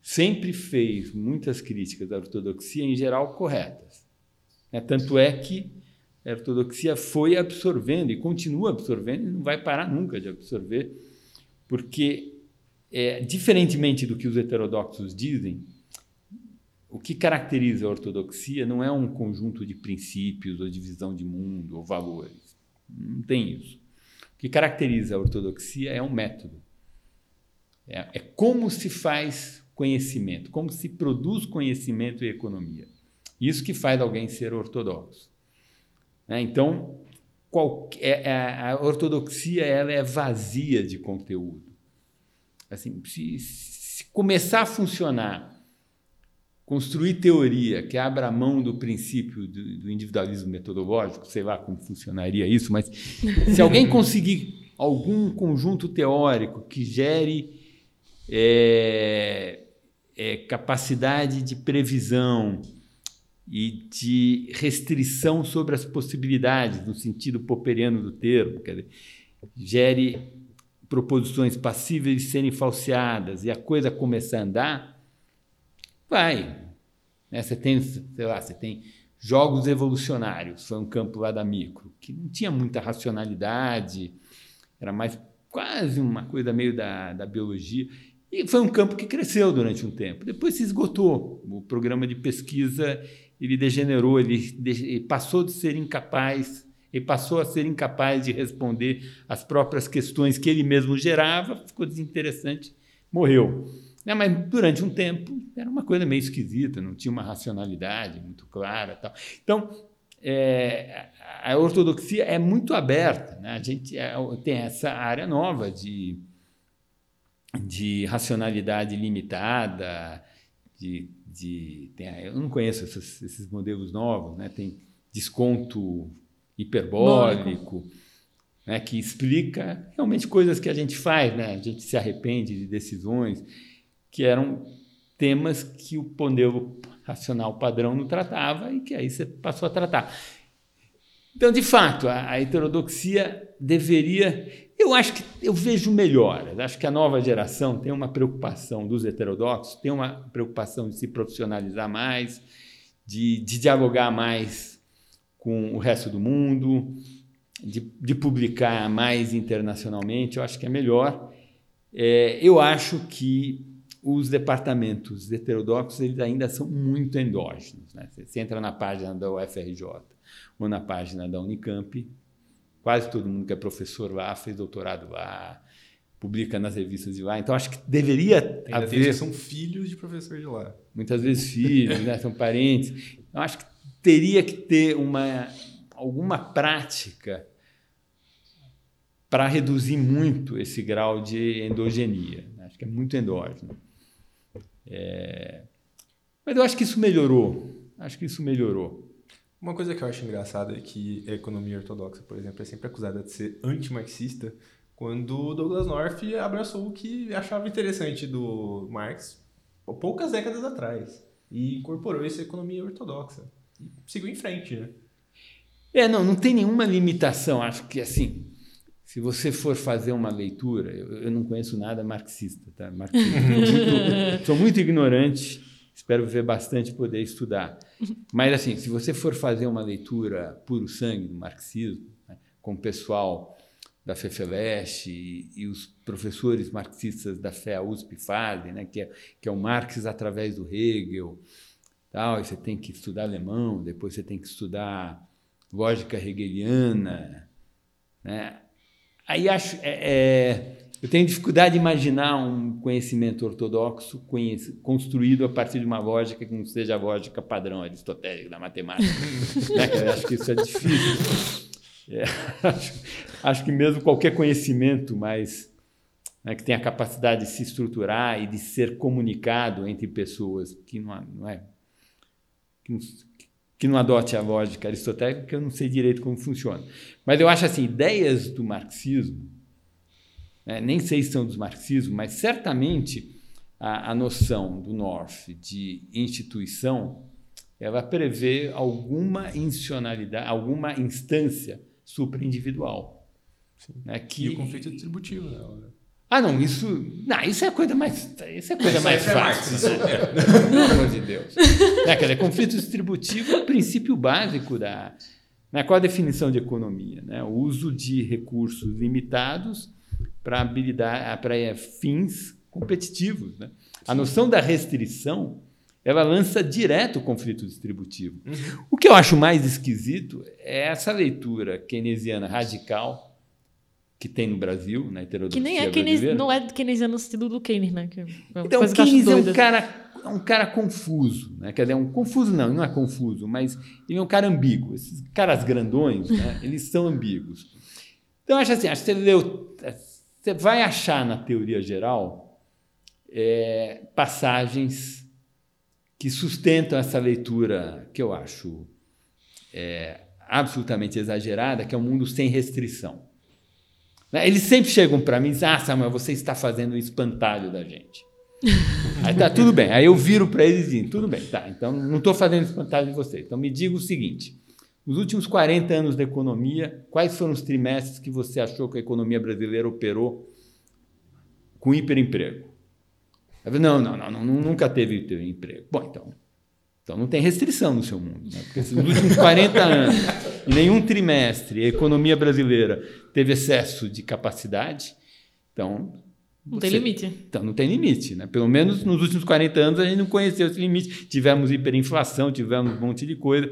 sempre fez muitas críticas à ortodoxia, em geral, corretas. É, tanto é que a ortodoxia foi absorvendo e continua absorvendo e não vai parar nunca de absorver, porque, é, diferentemente do que os heterodoxos dizem, o que caracteriza a ortodoxia não é um conjunto de princípios ou de visão de mundo ou valores. Não tem isso. O que caracteriza a ortodoxia é um método. É, é como se faz conhecimento, como se produz conhecimento e economia. Isso que faz alguém ser ortodoxo. Né? Então, é, é, a ortodoxia ela é vazia de conteúdo. Assim, se, se começar a funcionar, construir teoria que abra mão do princípio do, do individualismo metodológico, sei lá como funcionaria isso, mas se alguém conseguir algum conjunto teórico que gere é, é, capacidade de previsão, e de restrição sobre as possibilidades, no sentido popperiano do termo, quer dizer, gere proposições passíveis de serem falseadas e a coisa começar a andar, vai. Né? Você tem, sei lá, você tem jogos evolucionários, foi um campo lá da micro, que não tinha muita racionalidade, era mais quase uma coisa meio da, da biologia. E foi um campo que cresceu durante um tempo. Depois se esgotou. O programa de pesquisa ele degenerou, ele, passou de ser incapaz, ele passou a ser incapaz de responder às próprias questões que ele mesmo gerava, ficou desinteressante, morreu. É, mas durante um tempo era uma coisa meio esquisita, não tinha uma racionalidade muito clara. Tal. Então, é, a ortodoxia é muito aberta. Né? A gente é, tem essa área nova de, de racionalidade limitada, de de tem, eu não conheço esses, esses modelos novos, né? Tem desconto hiperbólico, né? Que explica realmente coisas que a gente faz, né? A gente se arrepende de decisões que eram temas que o modelo racional padrão não tratava e que aí você passou a tratar. Então, de fato, a, a heterodoxia deveria eu acho que eu vejo melhoras. Acho que a nova geração tem uma preocupação dos heterodoxos, tem uma preocupação de se profissionalizar mais, de, de dialogar mais com o resto do mundo, de, de, publicar mais internacionalmente. Eu acho que é melhor. É, eu acho que os departamentos heterodoxos eles ainda são muito endógenos. Né? Você entra na página da UFRJ ou na página da Unicamp, Quase todo mundo que é professor lá fez doutorado lá, publica nas revistas de lá. Então acho que deveria
Ainda haver. são filhos de professor de lá.
Muitas vezes filhos, né? são parentes. Então acho que teria que ter uma alguma prática para reduzir muito esse grau de endogenia. Acho que é muito endógeno. É... Mas eu acho que isso melhorou. Acho que isso melhorou.
Uma coisa que eu acho engraçada é que a economia ortodoxa, por exemplo, é sempre acusada de ser anti-marxista, quando Douglas North abraçou o que achava interessante do Marx poucas décadas atrás e incorporou essa economia ortodoxa. E seguiu em frente, né?
É, não, não tem nenhuma limitação. Acho que, assim, se você for fazer uma leitura, eu, eu não conheço nada marxista, tá? Marxista, muito, sou muito ignorante espero ver bastante poder estudar. Mas, assim, se você for fazer uma leitura puro sangue do marxismo, né, com o pessoal da FEFELESH e, e, os professores marxistas da FEA USP fazem, né, que, é, que é o Marx através do Hegel, tal, e você tem que estudar alemão, depois você tem que estudar lógica hegeliana, né? Aí acho, é, é, eu tenho dificuldade de imaginar um conhecimento ortodoxo construído a partir de uma lógica que não seja a lógica padrão aristotélica da matemática. né? Eu acho que isso é difícil. É, acho, acho, que mesmo qualquer conhecimento mais né, que tenha a capacidade de se estruturar e de ser comunicado entre pessoas que não, não é que não, que não adote a lógica aristotélica, eu não sei direito como funciona. Mas eu acho assim, ideias do marxismo, né, nem sei se são dos marxismos, mas certamente a, a noção do North de instituição, ela prevê alguma institucionalidade, alguma instância superindividual.
Né, que, e o conflito distributivo. Né?
Ah, não, isso. Não, isso é a coisa mais. Isso é coisa mais é fácil. Né? Pelo amor de Deus. É, quer dizer, conflito distributivo é o princípio básico da. Né, qual a definição de economia? Né? O uso de recursos limitados para habilidade, para é, fins competitivos. Né? A noção da restrição ela lança direto o conflito distributivo. Uhum. O que eu acho mais esquisito é essa leitura keynesiana radical que tem no Brasil, na heterodoxia
Que nem é Keynes, não é keynesiano no sentido do Keynes, né? Que é
então, o Keynes é um cara, é um cara confuso, né? Quer dizer, um confuso não, não é confuso, mas ele é um cara ambíguo. Esses caras grandões, né? eles são ambíguos. Então, acho assim, acho que você leu, você vai achar na teoria geral é, passagens que sustentam essa leitura que eu acho é, absolutamente exagerada, que é um mundo sem restrição. Né? Eles sempre chegam para mim e dizem: Ah, Samuel, você está fazendo um espantalho da gente. Aí tá, tudo bem. Aí eu viro para eles e digo: Tudo bem, tá. Então não estou fazendo espantalho de você. Então me diga o seguinte: nos últimos 40 anos da economia, quais foram os trimestres que você achou que a economia brasileira operou com hiperemprego? Não, não, não, não nunca teve hiperemprego. Bom, então então não tem restrição no seu mundo. Né? Porque se nos últimos 40 anos, em nenhum trimestre, a economia brasileira teve excesso de capacidade, então.
Não você, tem limite.
Então não tem limite. Né? Pelo menos nos últimos 40 anos a gente não conheceu esse limite. Tivemos hiperinflação, tivemos um monte de coisa.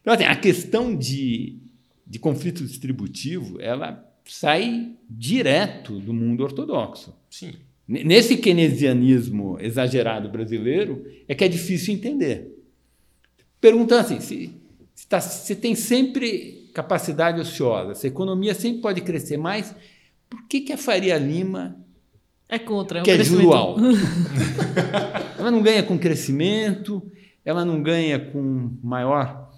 Então, assim, a questão de, de conflito distributivo, ela sai direto do mundo ortodoxo.
Sim.
Nesse keynesianismo exagerado brasileiro, é que é difícil entender perguntando assim: se, se, tá, se tem sempre capacidade ociosa, se a economia sempre pode crescer mais, por que, que a Faria Lima
é contra?
É que é juro alto? ela não ganha com crescimento, ela não ganha com maior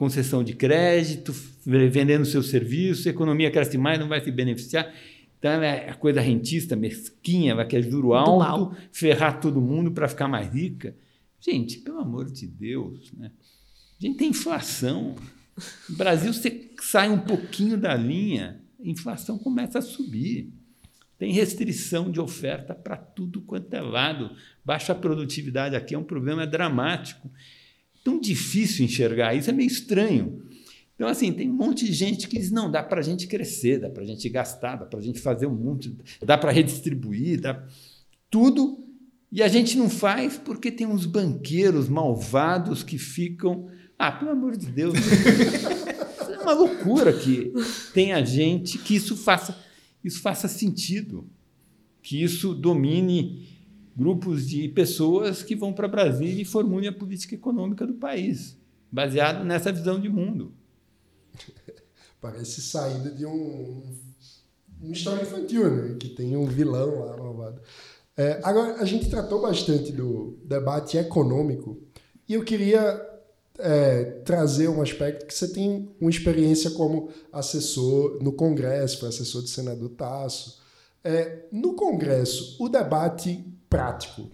concessão de crédito, vendendo seu serviço, a economia cresce mais, não vai se beneficiar. Então, é a coisa rentista, mesquinha, ela quer juro alto, ferrar todo mundo para ficar mais rica. Gente, pelo amor de Deus, né? A gente tem inflação. No Brasil, você sai um pouquinho da linha, a inflação começa a subir. Tem restrição de oferta para tudo quanto é lado. Baixa produtividade aqui é um problema dramático. Tão difícil enxergar isso, é meio estranho. Então, assim, tem um monte de gente que diz: não, dá para a gente crescer, dá para a gente gastar, dá para a gente fazer um monte, dá para redistribuir, dá tudo e a gente não faz porque tem uns banqueiros malvados que ficam. Ah, pelo amor de Deus. é uma loucura que tenha gente que isso faça, isso faça sentido. Que isso domine grupos de pessoas que vão para Brasília e formulem a política econômica do país, baseado nessa visão de mundo.
Parece saída de um, uma história infantil, né? Que tem um vilão lá malvado. É, agora, a gente tratou bastante do debate econômico e eu queria é, trazer um aspecto que você tem uma experiência como assessor no Congresso, foi assessor do senador Tasso. É, no Congresso, o debate prático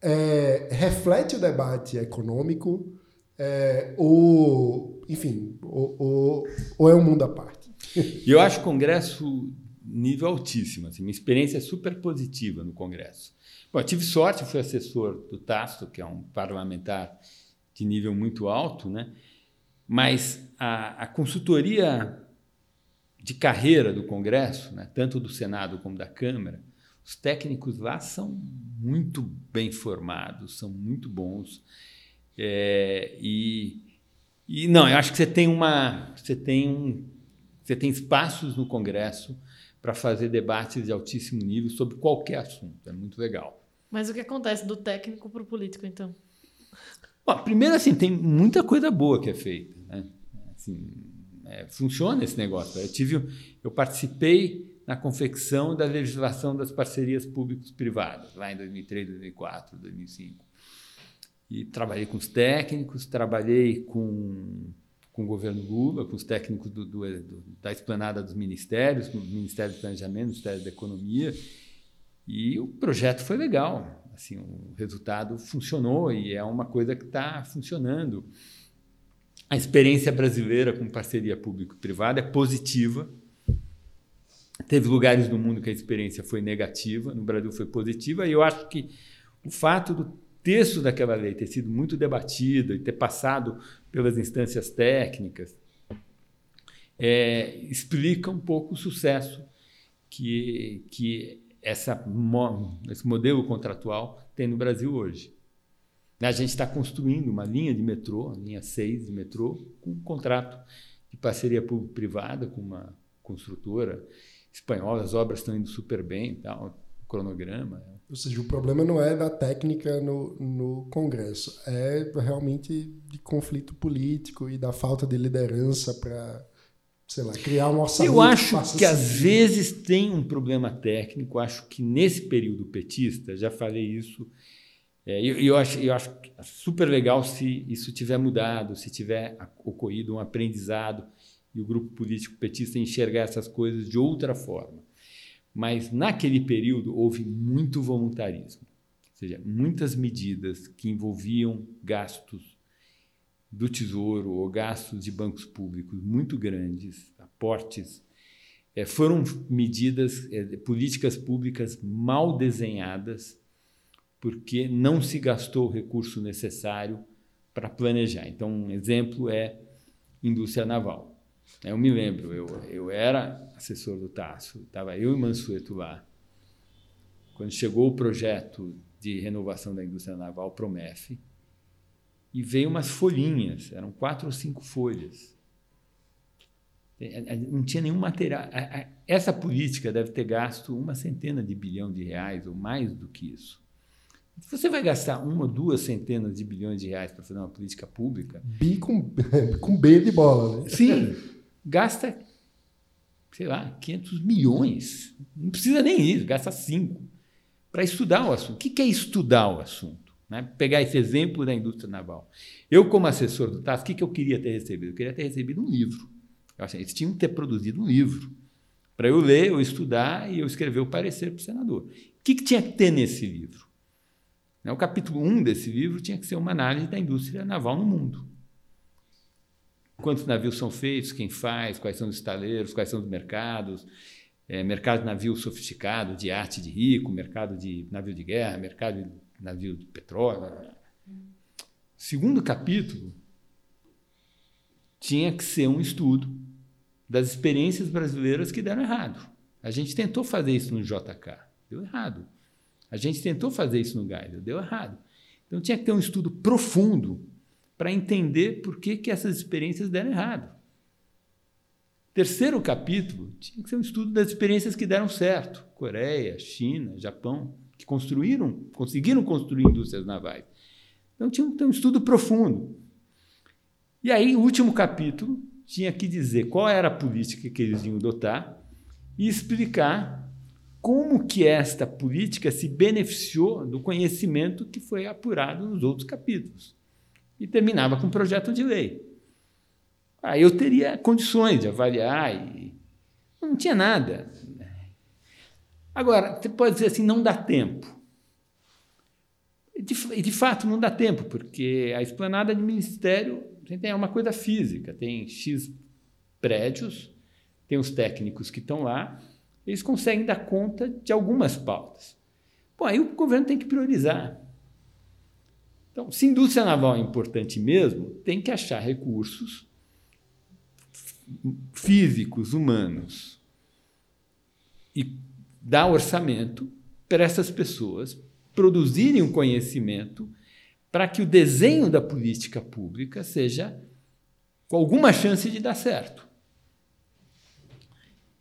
é, reflete o debate econômico é, ou, enfim, ou, ou, ou, é um mundo à parte?
Eu acho o Congresso nível altíssimo. Assim, minha experiência é super positiva no Congresso. Bom, tive sorte, fui assessor do Tasto, que é um parlamentar de nível muito alto, né? mas a, a consultoria de carreira do Congresso, né? tanto do Senado como da Câmara, os técnicos lá são muito bem formados, são muito bons. É, e, e não, eu acho que você tem uma, você tem um, você tem espaços no Congresso para fazer debates de altíssimo nível sobre qualquer assunto. É muito legal.
Mas o que acontece do técnico para o político, então?
Bom, primeiro, assim, tem muita coisa boa que é feita. Né? Assim, é, funciona esse negócio. Eu tive, eu participei na confecção da legislação das parcerias públicos-privadas, lá em 2003, 2004, 2005. E trabalhei com os técnicos, trabalhei com, com o governo Lula, com os técnicos do, do, do, da esplanada dos ministérios, com o Ministério do Planejamento, o Ministério da Economia, e o projeto foi legal. Assim, o resultado funcionou e é uma coisa que está funcionando. A experiência brasileira com parceria público-privada é positiva, Teve lugares do mundo que a experiência foi negativa, no Brasil foi positiva, e eu acho que o fato do texto daquela lei ter sido muito debatido e ter passado pelas instâncias técnicas é, explica um pouco o sucesso que, que essa, esse modelo contratual tem no Brasil hoje. A gente está construindo uma linha de metrô, a linha 6 de metrô, com um contrato de parceria público-privada com uma construtora espanhola, as obras estão indo super bem, tal, cronograma.
Né? Ou seja, o problema não é da técnica no, no Congresso, é realmente de conflito político e da falta de liderança para, sei lá, criar um orçamento.
Eu acho que às vezes tem um problema técnico, acho que nesse período petista, já falei isso, é, eu, eu, acho, eu acho super legal se isso tiver mudado, se tiver ocorrido um aprendizado e o grupo político petista enxergar essas coisas de outra forma. Mas naquele período houve muito voluntarismo, ou seja, muitas medidas que envolviam gastos do Tesouro ou gastos de bancos públicos muito grandes, aportes, é, foram medidas, é, políticas públicas mal desenhadas, porque não se gastou o recurso necessário para planejar. Então, um exemplo é indústria naval. Eu me lembro, eu, eu era assessor do Tasso, estava eu e Mansueto lá. Quando chegou o projeto de renovação da indústria naval, Promef, e veio umas folhinhas, eram quatro ou cinco folhas. É, é, não tinha nenhum material. Essa política deve ter gasto uma centena de bilhão de reais, ou mais do que isso. Você vai gastar uma ou duas centenas de bilhões de reais para fazer uma política pública?
B com, com B de bola, né?
Sim gasta, sei lá, 500 milhões. Não precisa nem isso, gasta 5 para estudar o assunto. O que é estudar o assunto? Né? Pegar esse exemplo da indústria naval. Eu, como assessor do TAS, o que eu queria ter recebido? Eu queria ter recebido um livro. Eu achei, eles tinham que ter produzido um livro para eu ler, eu estudar e eu escrever o parecer para o senador. O que, que tinha que ter nesse livro? Né, o capítulo 1 um desse livro tinha que ser uma análise da indústria naval no mundo. Quantos navios são feitos, quem faz, quais são os estaleiros, quais são os mercados, é, mercado de navio sofisticado, de arte de rico, mercado de navio de guerra, mercado de navio de petróleo. Segundo capítulo tinha que ser um estudo das experiências brasileiras que deram errado. A gente tentou fazer isso no JK, deu errado. A gente tentou fazer isso no Geisel, deu errado. Então tinha que ter um estudo profundo para entender por que, que essas experiências deram errado. Terceiro capítulo tinha que ser um estudo das experiências que deram certo. Coreia, China, Japão, que construíram, conseguiram construir indústrias navais. Então tinha que ter um estudo profundo. E aí, o último capítulo tinha que dizer qual era a política que eles iam adotar e explicar como que esta política se beneficiou do conhecimento que foi apurado nos outros capítulos e terminava com um projeto de lei. Aí eu teria condições de avaliar e não tinha nada. Agora, você pode dizer assim, não dá tempo. De, de fato, não dá tempo, porque a esplanada de ministério é uma coisa física, tem X prédios, tem os técnicos que estão lá, eles conseguem dar conta de algumas pautas. Bom, aí o governo tem que priorizar. Então, se indústria naval é importante mesmo, tem que achar recursos físicos, humanos, e dar orçamento para essas pessoas produzirem um conhecimento para que o desenho da política pública seja com alguma chance de dar certo.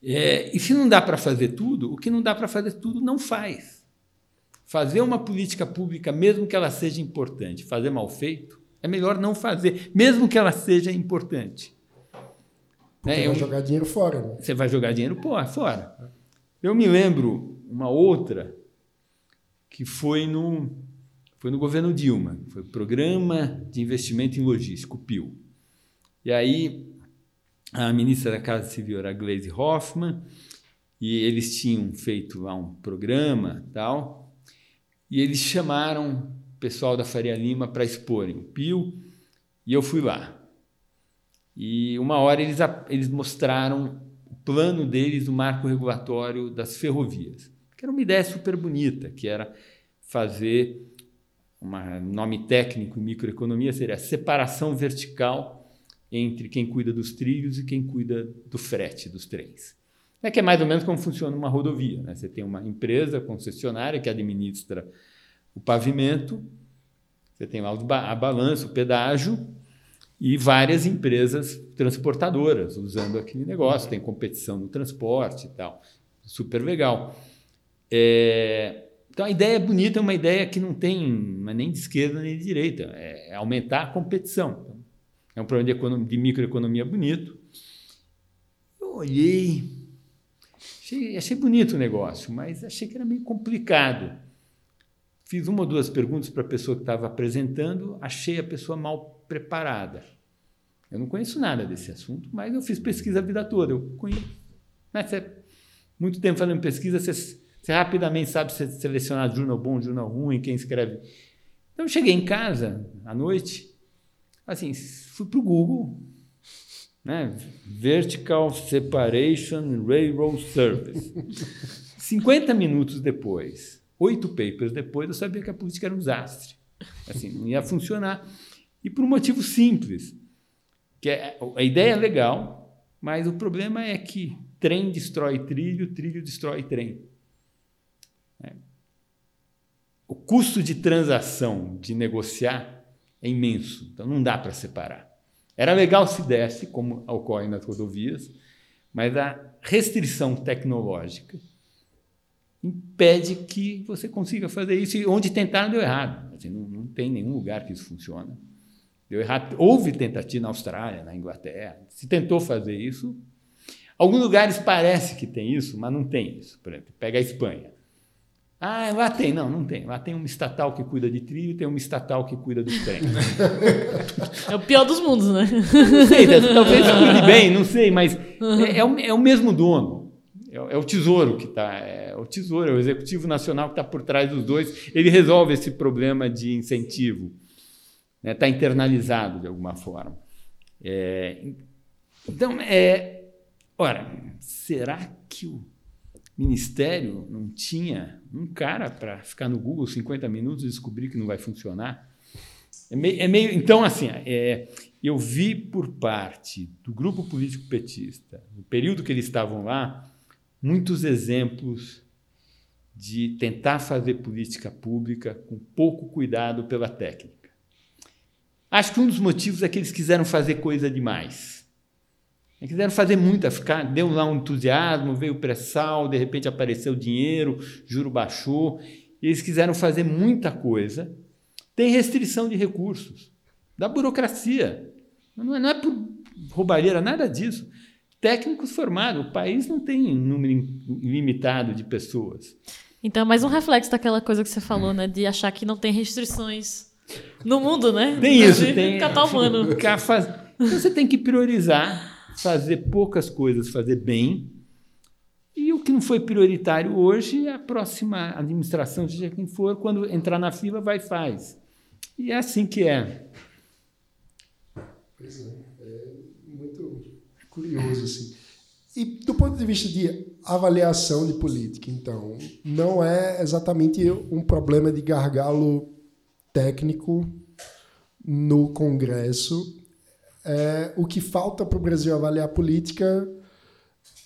É, e se não dá para fazer tudo, o que não dá para fazer tudo não faz. Fazer uma política pública, mesmo que ela seja importante, fazer mal feito, é melhor não fazer, mesmo que ela seja importante.
Porque é, vai jogar dinheiro fora. Né?
Você vai jogar dinheiro fora. Eu me lembro uma outra que foi no, foi no governo Dilma, foi o Programa de Investimento em Logística, o PIL. E aí a ministra da Casa Civil era a Gleisi Hoffmann, e eles tinham feito lá um programa tal, e eles chamaram o pessoal da Faria Lima para exporem o PIL, e eu fui lá. E uma hora eles, eles mostraram o plano deles do marco regulatório das ferrovias, que era uma ideia super bonita, que era fazer, um nome técnico em microeconomia seria separação vertical entre quem cuida dos trilhos e quem cuida do frete dos trens. É que é mais ou menos como funciona uma rodovia. Né? Você tem uma empresa concessionária que administra o pavimento, você tem lá a balança, o pedágio, e várias empresas transportadoras usando aquele negócio. Tem competição no transporte e tal. Super legal. É, então a ideia é bonita, é uma ideia que não tem é nem de esquerda nem de direita, é aumentar a competição. É um problema de, economia, de microeconomia bonito. Eu olhei, achei, achei bonito o negócio, mas achei que era meio complicado. Fiz uma ou duas perguntas para a pessoa que estava apresentando, achei a pessoa mal preparada. Eu não conheço nada desse assunto, mas eu fiz pesquisa a vida toda. Eu conheço. Mas você, muito tempo fazendo pesquisa, você, você rapidamente sabe selecionar jornal bom, jornal ruim, quem escreve. Então, eu cheguei em casa à noite, assim, fui para o Google, né? Vertical Separation Railroad Service. 50 minutos depois, oito papers depois, eu sabia que a política era um desastre. Assim, não ia funcionar. E por um motivo simples, que é, a ideia é legal, mas o problema é que trem destrói trilho, trilho destrói trem. É. O custo de transação, de negociar, é imenso, então não dá para separar. Era legal se desse, como ocorre nas rodovias, mas a restrição tecnológica impede que você consiga fazer isso. E onde tentaram, deu errado. Assim, não, não, tem nenhum lugar que isso funciona. Deu errado. Houve tentativa na Austrália, na Inglaterra. Se tentou fazer isso. Alguns lugares parece que tem isso, mas não tem isso. Por exemplo, pega a Espanha. Ah, lá tem. Não, não tem. Lá tem uma estatal que cuida de trilho e tem uma estatal que cuida dos trens.
É o pior dos mundos, né?
Não sei, talvez cuide bem, não sei, mas é, é, o, é o, mesmo dono. É, é o tesouro que está. É o tesouro, é o executivo nacional que está por trás dos dois. Ele resolve esse problema de incentivo. Está né? Tá internalizado de alguma forma. É, então, é, ora, será que o ministério não tinha um cara para ficar no Google 50 minutos e descobrir que não vai funcionar. É meio, é meio então, assim, é, eu vi por parte do grupo político petista, no período que eles estavam lá, muitos exemplos de tentar fazer política pública com pouco cuidado pela técnica. Acho que um dos motivos é que eles quiseram fazer coisa demais. E quiseram fazer muita, ficar, deu lá um entusiasmo, veio o pré-sal, de repente apareceu o dinheiro, juro baixou, eles quiseram fazer muita coisa. Tem restrição de recursos, da burocracia. Não é, não é por roubalheira, nada disso. Técnicos formados, o país não tem um número ilimitado de pessoas.
Então, é mais um reflexo daquela coisa que você falou, né? De achar que não tem restrições no mundo, né?
Tem isso, tem.
Catar humano.
Então, você tem que priorizar fazer poucas coisas, fazer bem. E o que não foi prioritário hoje, a próxima administração, seja quem for, quando entrar na fila, vai e faz. E é assim que é.
Pois é, é muito curioso assim. E do ponto de vista de avaliação de política, então, não é exatamente um problema de gargalo técnico no Congresso. É, o que falta para o Brasil avaliar política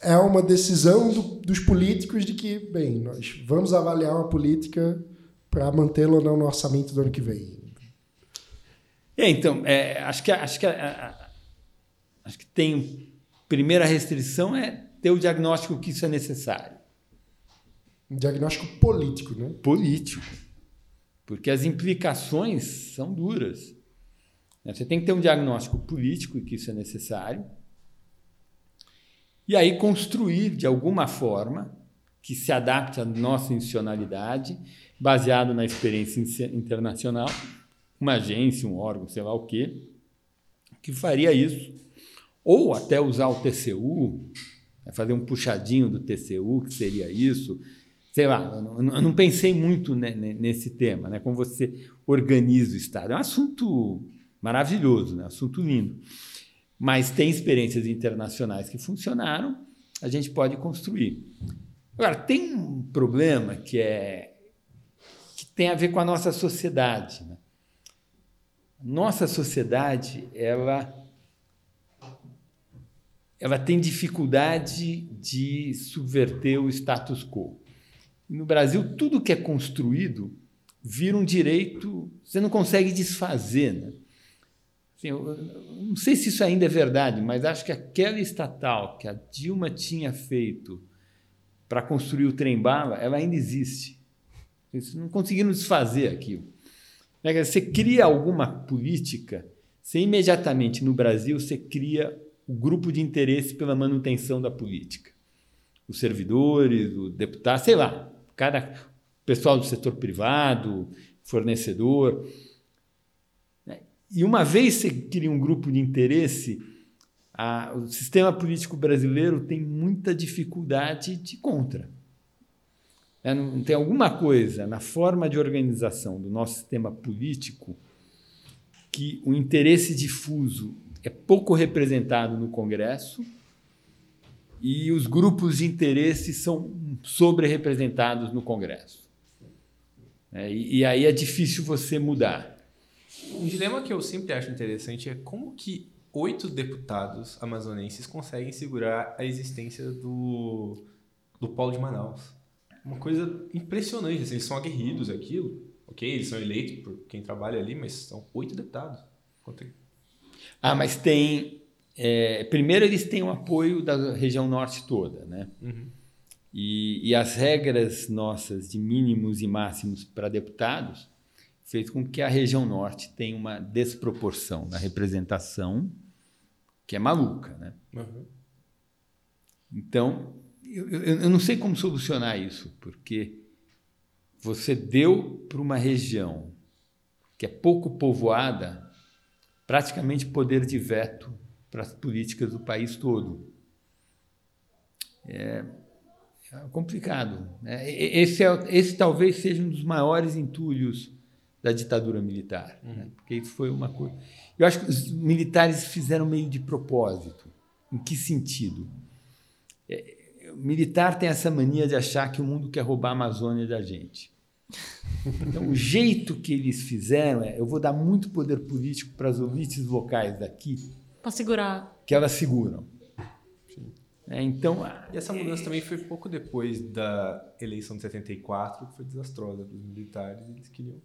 é uma decisão do, dos políticos de que, bem, nós vamos avaliar uma política para mantê-la ou não no orçamento do ano que vem.
É, então, é, acho que, acho que, acho que tem. Primeira restrição é ter o diagnóstico que isso é necessário.
Um diagnóstico político, né?
Político. Porque as implicações são duras. Você tem que ter um diagnóstico político que isso é necessário. E aí construir de alguma forma que se adapte à nossa institucionalidade, baseado na experiência internacional, uma agência, um órgão, sei lá o quê, que faria isso. Ou até usar o TCU, né, fazer um puxadinho do TCU, que seria isso. Sei lá, eu não, pensei muito nesse tema, né? como você organiza o Estado. É um assunto maravilhoso, né? assunto lindo. Mas tem experiências internacionais que funcionaram, a gente pode construir. Agora, tem um problema que é que tem a ver com a nossa sociedade. Né? Nossa sociedade, ela ela tem dificuldade de subverter o status quo. No Brasil, tudo que é construído vira um direito, você não consegue desfazer. Né? Assim, não sei se isso ainda é verdade, mas acho que aquela estatal que a Dilma tinha feito para construir o trem-bala, ela ainda existe. Eles não conseguiram desfazer aquilo. Né, você cria alguma política, você imediatamente no Brasil você cria o grupo de interesse pela manutenção da política. Os servidores, o deputado, sei lá, cada pessoal do setor privado, fornecedor. E uma vez você cria um grupo de interesse, a, o sistema político brasileiro tem muita dificuldade de contra. É, não, tem alguma coisa na forma de organização do nosso sistema político que o interesse difuso é pouco representado no Congresso e os grupos de interesse são sobre-representados no Congresso. É, e, e aí é difícil você mudar.
Um dilema que eu sempre acho interessante é como que oito deputados amazonenses conseguem segurar a existência do, do Polo de Manaus. Uma coisa impressionante. Assim, eles são aguerridos aquilo. Ok, eles são eleitos por quem trabalha ali, mas são oito deputados.
Ah, mas tem. É, primeiro, eles têm o apoio da região norte toda, né? Uhum. E, e as regras nossas de mínimos e máximos para deputados fez com que a região norte tenha uma desproporção na representação que é maluca, né? Uhum. Então, eu, eu, eu, não sei como solucionar isso, porque você deu para uma região que é pouco povoada praticamente poder de veto para as políticas do país todo. É, é complicado. Né? Esse, é, esse talvez seja um dos maiores entulhos da ditadura militar, uhum. né? porque isso foi uma coisa. Eu acho que os militares fizeram meio de propósito. Em que sentido? É, o militar tem essa mania de achar que o mundo quer roubar a Amazônia da gente. Então, o jeito que eles fizeram é: eu vou dar muito poder político para as elites locais daqui.
Para segurar.
Que elas seguram. É, então,
e essa mudança é... também foi pouco depois da eleição de 74, que foi desastrosa para os militares. Eles queriam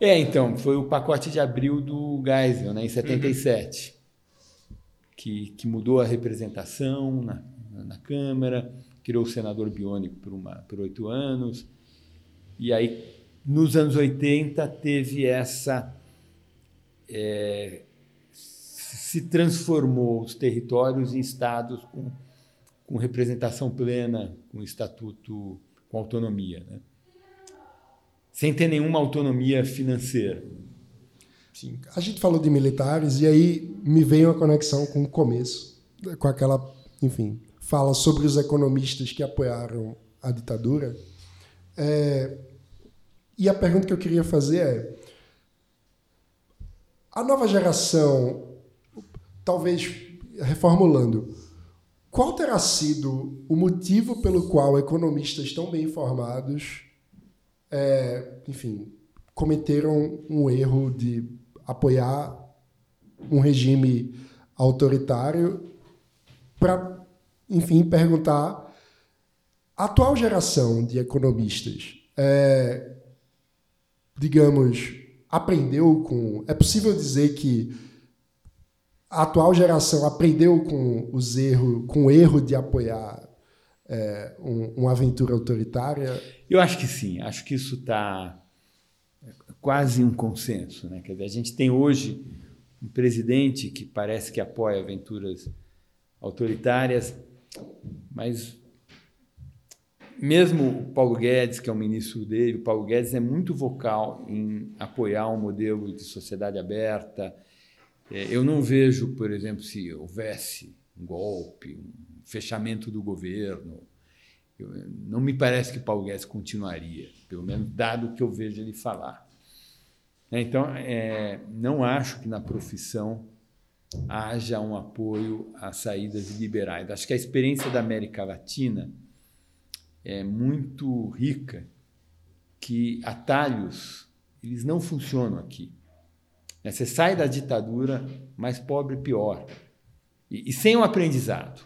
é, então, foi o pacote de abril do Geisel, né, em 77, uhum. que, que mudou a representação na, na Câmara, criou o senador biônico por, uma, por oito anos, e aí, nos anos 80, teve essa. É, se transformou os territórios em estados com, com representação plena, com estatuto, com autonomia. Né? Sem ter nenhuma autonomia financeira.
Sim. A gente falou de militares e aí me veio uma conexão com o começo, com aquela, enfim, fala sobre os economistas que apoiaram a ditadura. É, e a pergunta que eu queria fazer é: a nova geração, talvez reformulando, qual terá sido o motivo pelo qual economistas tão bem informados, é, enfim, cometeram um erro de apoiar um regime autoritário para, enfim, perguntar a atual geração de economistas, é, digamos, aprendeu com. É possível dizer que a atual geração aprendeu com os erros, com o erro de apoiar é, um, uma aventura autoritária?
Eu acho que sim. Acho que isso está quase um consenso. Né? Quer dizer, a gente tem hoje um presidente que parece que apoia aventuras autoritárias, mas mesmo o Paulo Guedes, que é o ministro dele, o Paulo Guedes é muito vocal em apoiar um modelo de sociedade aberta, é, eu não vejo, por exemplo, se houvesse um golpe, um fechamento do governo. Eu, não me parece que Paulo Guedes continuaria, pelo menos dado o que eu vejo ele falar. É, então, é, não acho que na profissão haja um apoio às saídas liberais. Acho que a experiência da América Latina é muito rica, que atalhos eles não funcionam aqui. Né? Você sai da ditadura mais pobre, pior. E, e sem o um aprendizado.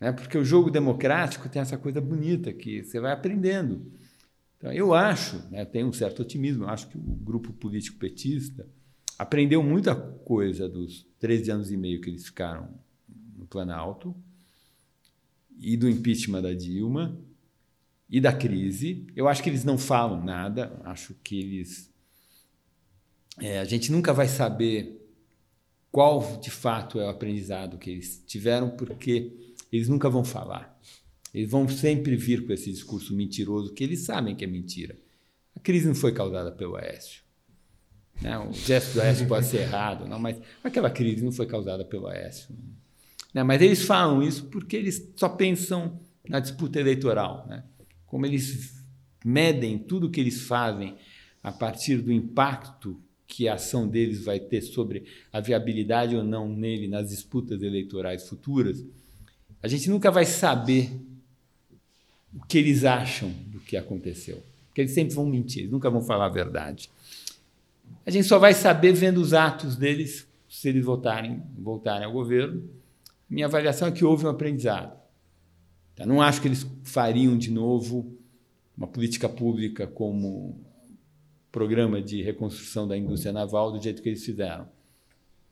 Né? Porque o jogo democrático tem essa coisa bonita que você vai aprendendo. Então, eu acho, né, tenho um certo otimismo, eu acho que o grupo político petista aprendeu muita coisa dos 13 anos e meio que eles ficaram no Planalto e do impeachment da Dilma e da crise. Eu acho que eles não falam nada, acho que eles é, a gente nunca vai saber qual de fato é o aprendizado que eles tiveram, porque eles nunca vão falar. Eles vão sempre vir com esse discurso mentiroso, que eles sabem que é mentira. A crise não foi causada pelo Aécio. Né? O gesto do Aécio pode ser errado, não, mas aquela crise não foi causada pelo Aécio. Né? Mas eles falam isso porque eles só pensam na disputa eleitoral. Né? Como eles medem tudo o que eles fazem a partir do impacto que a ação deles vai ter sobre a viabilidade ou não nele nas disputas eleitorais futuras, a gente nunca vai saber o que eles acham do que aconteceu. Porque eles sempre vão mentir, eles nunca vão falar a verdade. A gente só vai saber vendo os atos deles, se eles voltarem, voltarem ao governo. Minha avaliação é que houve um aprendizado. Eu não acho que eles fariam de novo uma política pública como programa de reconstrução da indústria naval do jeito que eles fizeram.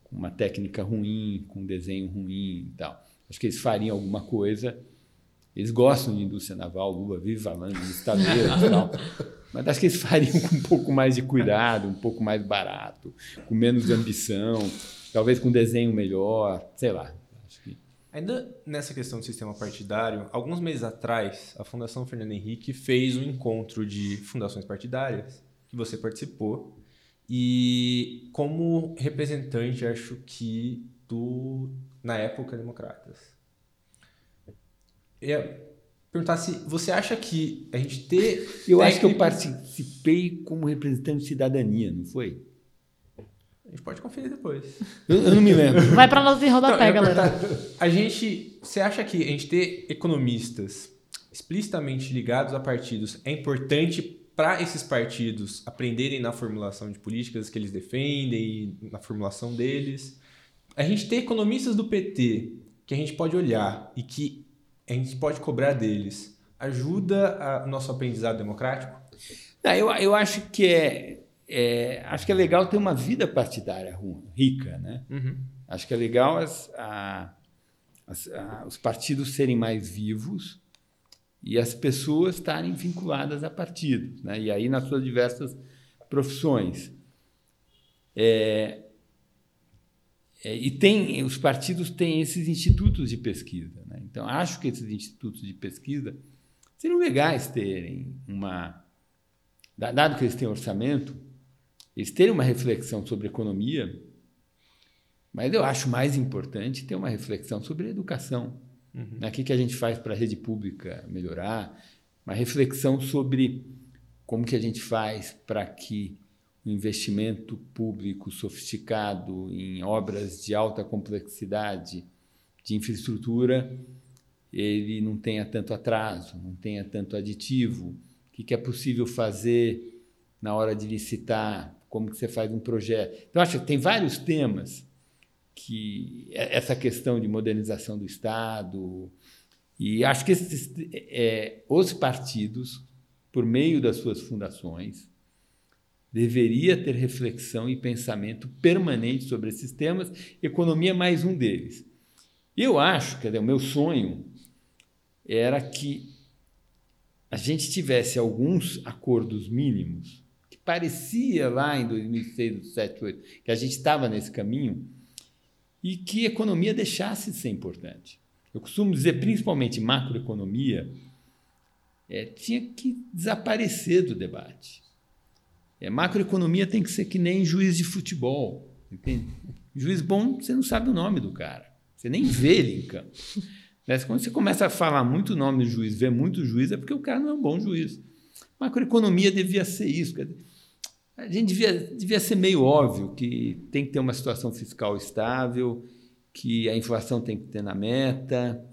Com uma técnica ruim, com um desenho ruim e tal. Acho que eles fariam alguma coisa. Eles gostam de indústria naval, Lula vive falando de estaleiros e tal. Mas acho que eles fariam com um pouco mais de cuidado, um pouco mais barato, com menos ambição, talvez com um desenho melhor, sei lá. Que...
Ainda nessa questão do sistema partidário, alguns meses atrás, a Fundação Fernando Henrique fez um encontro de fundações partidárias que você participou. E como representante, acho que do na época Democratas. Eu ia perguntar se você acha que a gente ter
Eu acho que eu participei como representante de cidadania, não foi?
A gente pode conferir depois.
Eu, eu não me lembro.
Vai para nota de rodapé, galera.
A gente, você acha que a gente ter economistas explicitamente ligados a partidos é importante para esses partidos aprenderem na formulação de políticas que eles defendem e na formulação deles. A gente tem economistas do PT que a gente pode olhar e que a gente pode cobrar deles. Ajuda o nosso aprendizado democrático?
Não, eu, eu acho que é, é, acho que é legal ter uma vida partidária rica, né? Uhum. Acho que é legal as, a, as, a, os partidos serem mais vivos e as pessoas estarem vinculadas a partidos, né? e aí nas suas diversas profissões. É, é, e tem os partidos têm esses institutos de pesquisa. Né? Então, acho que esses institutos de pesquisa seriam legais terem uma. Dado que eles têm orçamento, eles terem uma reflexão sobre economia, mas eu acho mais importante ter uma reflexão sobre educação. Uhum. Né? O que, que a gente faz para a rede pública melhorar? Uma reflexão sobre como que a gente faz para que investimento público sofisticado em obras de alta complexidade de infraestrutura ele não tenha tanto atraso, não tenha tanto aditivo, o que, é possível fazer na hora de licitar, como que você faz um projeto. Então, acho que tem vários temas que essa questão de modernização do Estado, e acho que esses, é, os partidos, por meio das suas fundações, deveria ter reflexão e pensamento permanente sobre esses temas. Economia é mais um deles. Eu acho, que o meu sonho era que a gente tivesse alguns acordos mínimos que parecia lá em 2006, 2007, 2008, que a gente estava nesse caminho e que economia deixasse de ser importante. Eu costumo dizer, principalmente macroeconomia, é, tinha que desaparecer do debate. É, macroeconomia tem que ser que nem juiz de futebol. Entende? Juiz bom, você não sabe o nome do cara. Você nem vê ele em campo. Mas quando você começa a falar muito o nome do juiz, vê muito juiz, é porque o cara não é um bom juiz. Macroeconomia devia ser isso. A gente devia, devia ser meio óbvio que tem que ter uma situação fiscal estável, que a inflação tem que ter na meta,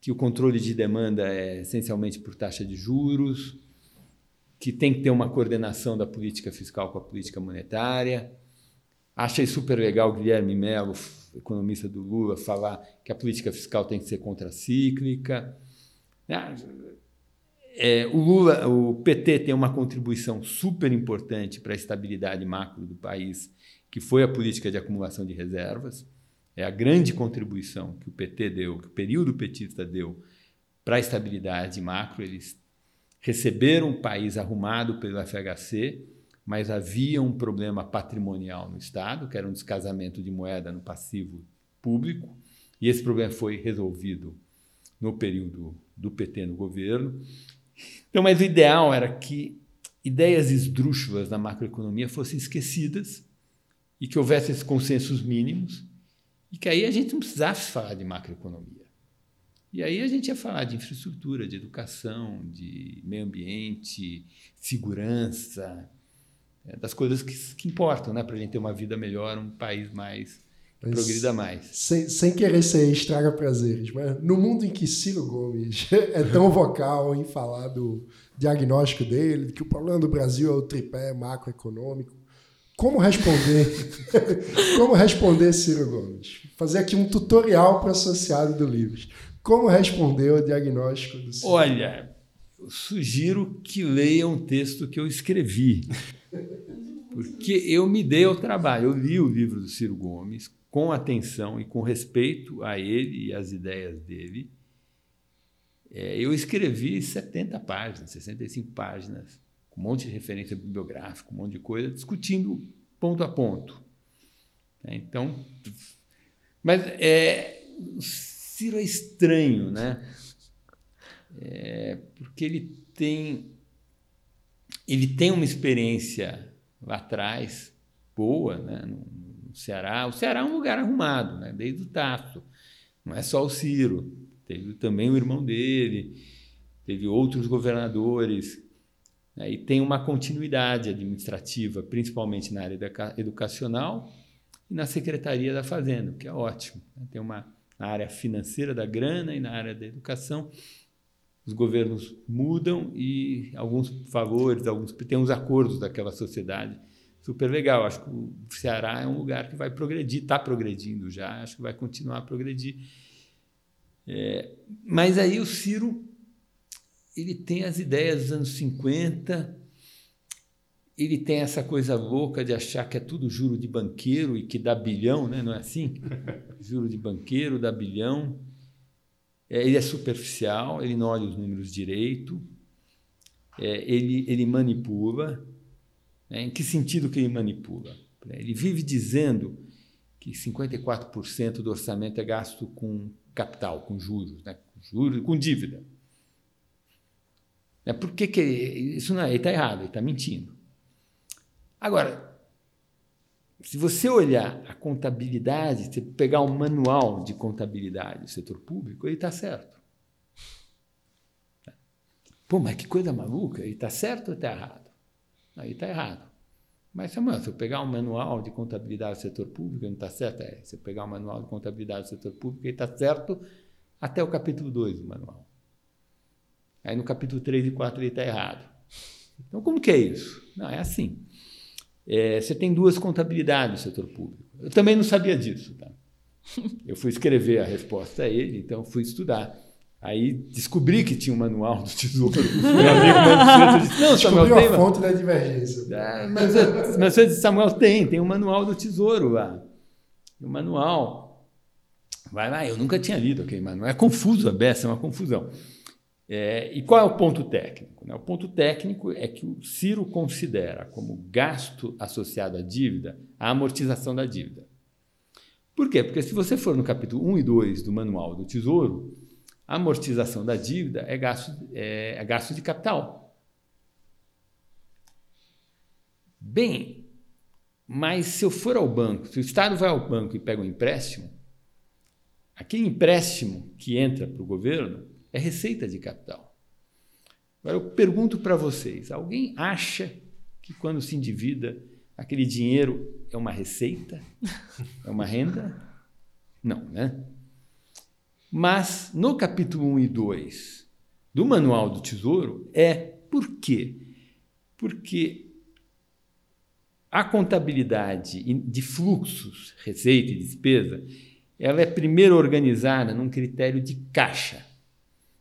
que o controle de demanda é essencialmente por taxa de juros, que tem que ter uma coordenação da política fiscal com a política monetária. Achei super legal o Guilherme Mello, economista do Lula, falar que a política fiscal tem que ser contracíclica. É, o Lula, o PT tem uma contribuição super importante para a estabilidade macro do país, que foi a política de acumulação de reservas é a grande contribuição que o PT deu, que o período petista deu para a estabilidade macro. Eles receberam um país arrumado pelo FHC, mas havia um problema patrimonial no Estado, que era um descasamento de moeda no passivo público, e esse problema foi resolvido no período do PT no governo. Então, mas o ideal era que ideias esdrúxulas na macroeconomia fossem esquecidas e que houvesse esses consensos mínimos e que aí a gente não precisasse falar de macroeconomia. E aí a gente ia falar de infraestrutura, de educação, de meio ambiente, segurança, é, das coisas que, que importam né, para a gente ter uma vida melhor, um país mais que progrida mais.
Sem, sem querer ser estraga prazeres, mas no mundo em que Ciro Gomes é tão vocal em falar do diagnóstico dele, de que o problema do Brasil é o tripé macroeconômico, como responder? como responder Ciro Gomes? Fazer aqui um tutorial para o associado do Livros. Como responder o diagnóstico do Ciro?
Olha, eu sugiro que leiam o texto que eu escrevi. Porque eu me dei ao trabalho. Eu li o livro do Ciro Gomes com atenção e com respeito a ele e às ideias dele. É, eu escrevi 70 páginas, 65 páginas um monte de referência bibliográfica, um monte de coisa, discutindo ponto a ponto. É, então, mas é, Ciro é estranho, né? É, porque ele tem ele tem uma experiência lá atrás boa, né? No, Ceará. O Ceará é um lugar arrumado, né? Desde o Tato. Não é só o Ciro. Teve também o irmão dele. Teve outros governadores né, e tem uma continuidade administrativa, principalmente na área educacional e na Secretaria da Fazenda, o que é ótimo. Né? Tem uma na área financeira da grana e na área da educação. Os governos mudam e alguns valores, alguns tem uns acordos daquela sociedade super legal. Acho que o Ceará é um lugar que vai progredir, está progredindo já, acho que vai continuar a progredir. É, mas aí o Ciro ele tem as ideias dos anos 50, ele tem essa coisa louca de achar que é tudo juro de banqueiro e que dá bilhão, né? não é assim? juro de banqueiro, dá bilhão. É, ele é superficial, ele não olha os números direito, é, ele, ele manipula. Né? Em que sentido que ele manipula? Ele vive dizendo que 54% do orçamento é gasto com capital, com juros, né? com juros, com dívida. É Por que, que isso não é? Ele está errado, ele está mentindo. Agora, se você olhar a contabilidade, você pegar um manual de contabilidade do setor público, ele está certo. Pô, mas que coisa maluca, ele está certo ou está errado? Aí está errado. Mas, Samuel, se eu pegar um manual de contabilidade do setor público, não está certo? É, se eu pegar um manual de contabilidade do setor público, ele está certo até o capítulo 2 do manual. Aí no capítulo 3 e 4 ele está errado. Então, como que é isso? Não, é assim. É, você tem duas contabilidades no setor público. Eu também não sabia disso. Tá? Eu fui escrever a resposta a ele, então fui estudar. Aí descobri que tinha um manual do Tesouro. Meu amigo
disse, não, Samuel tem. a fonte da divergência.
Ah, mas, mas eu disse, Samuel tem, tem um manual do Tesouro lá. Um manual. Vai lá, eu nunca tinha lido aquele manual. É confuso a beça, é uma confusão. É, e qual é o ponto técnico? Né? O ponto técnico é que o Ciro considera como gasto associado à dívida a amortização da dívida. Por quê? Porque se você for no capítulo 1 e 2 do Manual do Tesouro, a amortização da dívida é gasto, é, é gasto de capital. Bem, mas se eu for ao banco, se o Estado vai ao banco e pega um empréstimo, aquele empréstimo que entra para o governo é receita de capital. Agora eu pergunto para vocês: alguém acha que quando se endivida, aquele dinheiro é uma receita? É uma renda? Não, né? Mas no capítulo 1 e 2 do Manual do Tesouro é por quê? Porque a contabilidade de fluxos, receita e despesa, ela é primeiro organizada num critério de caixa.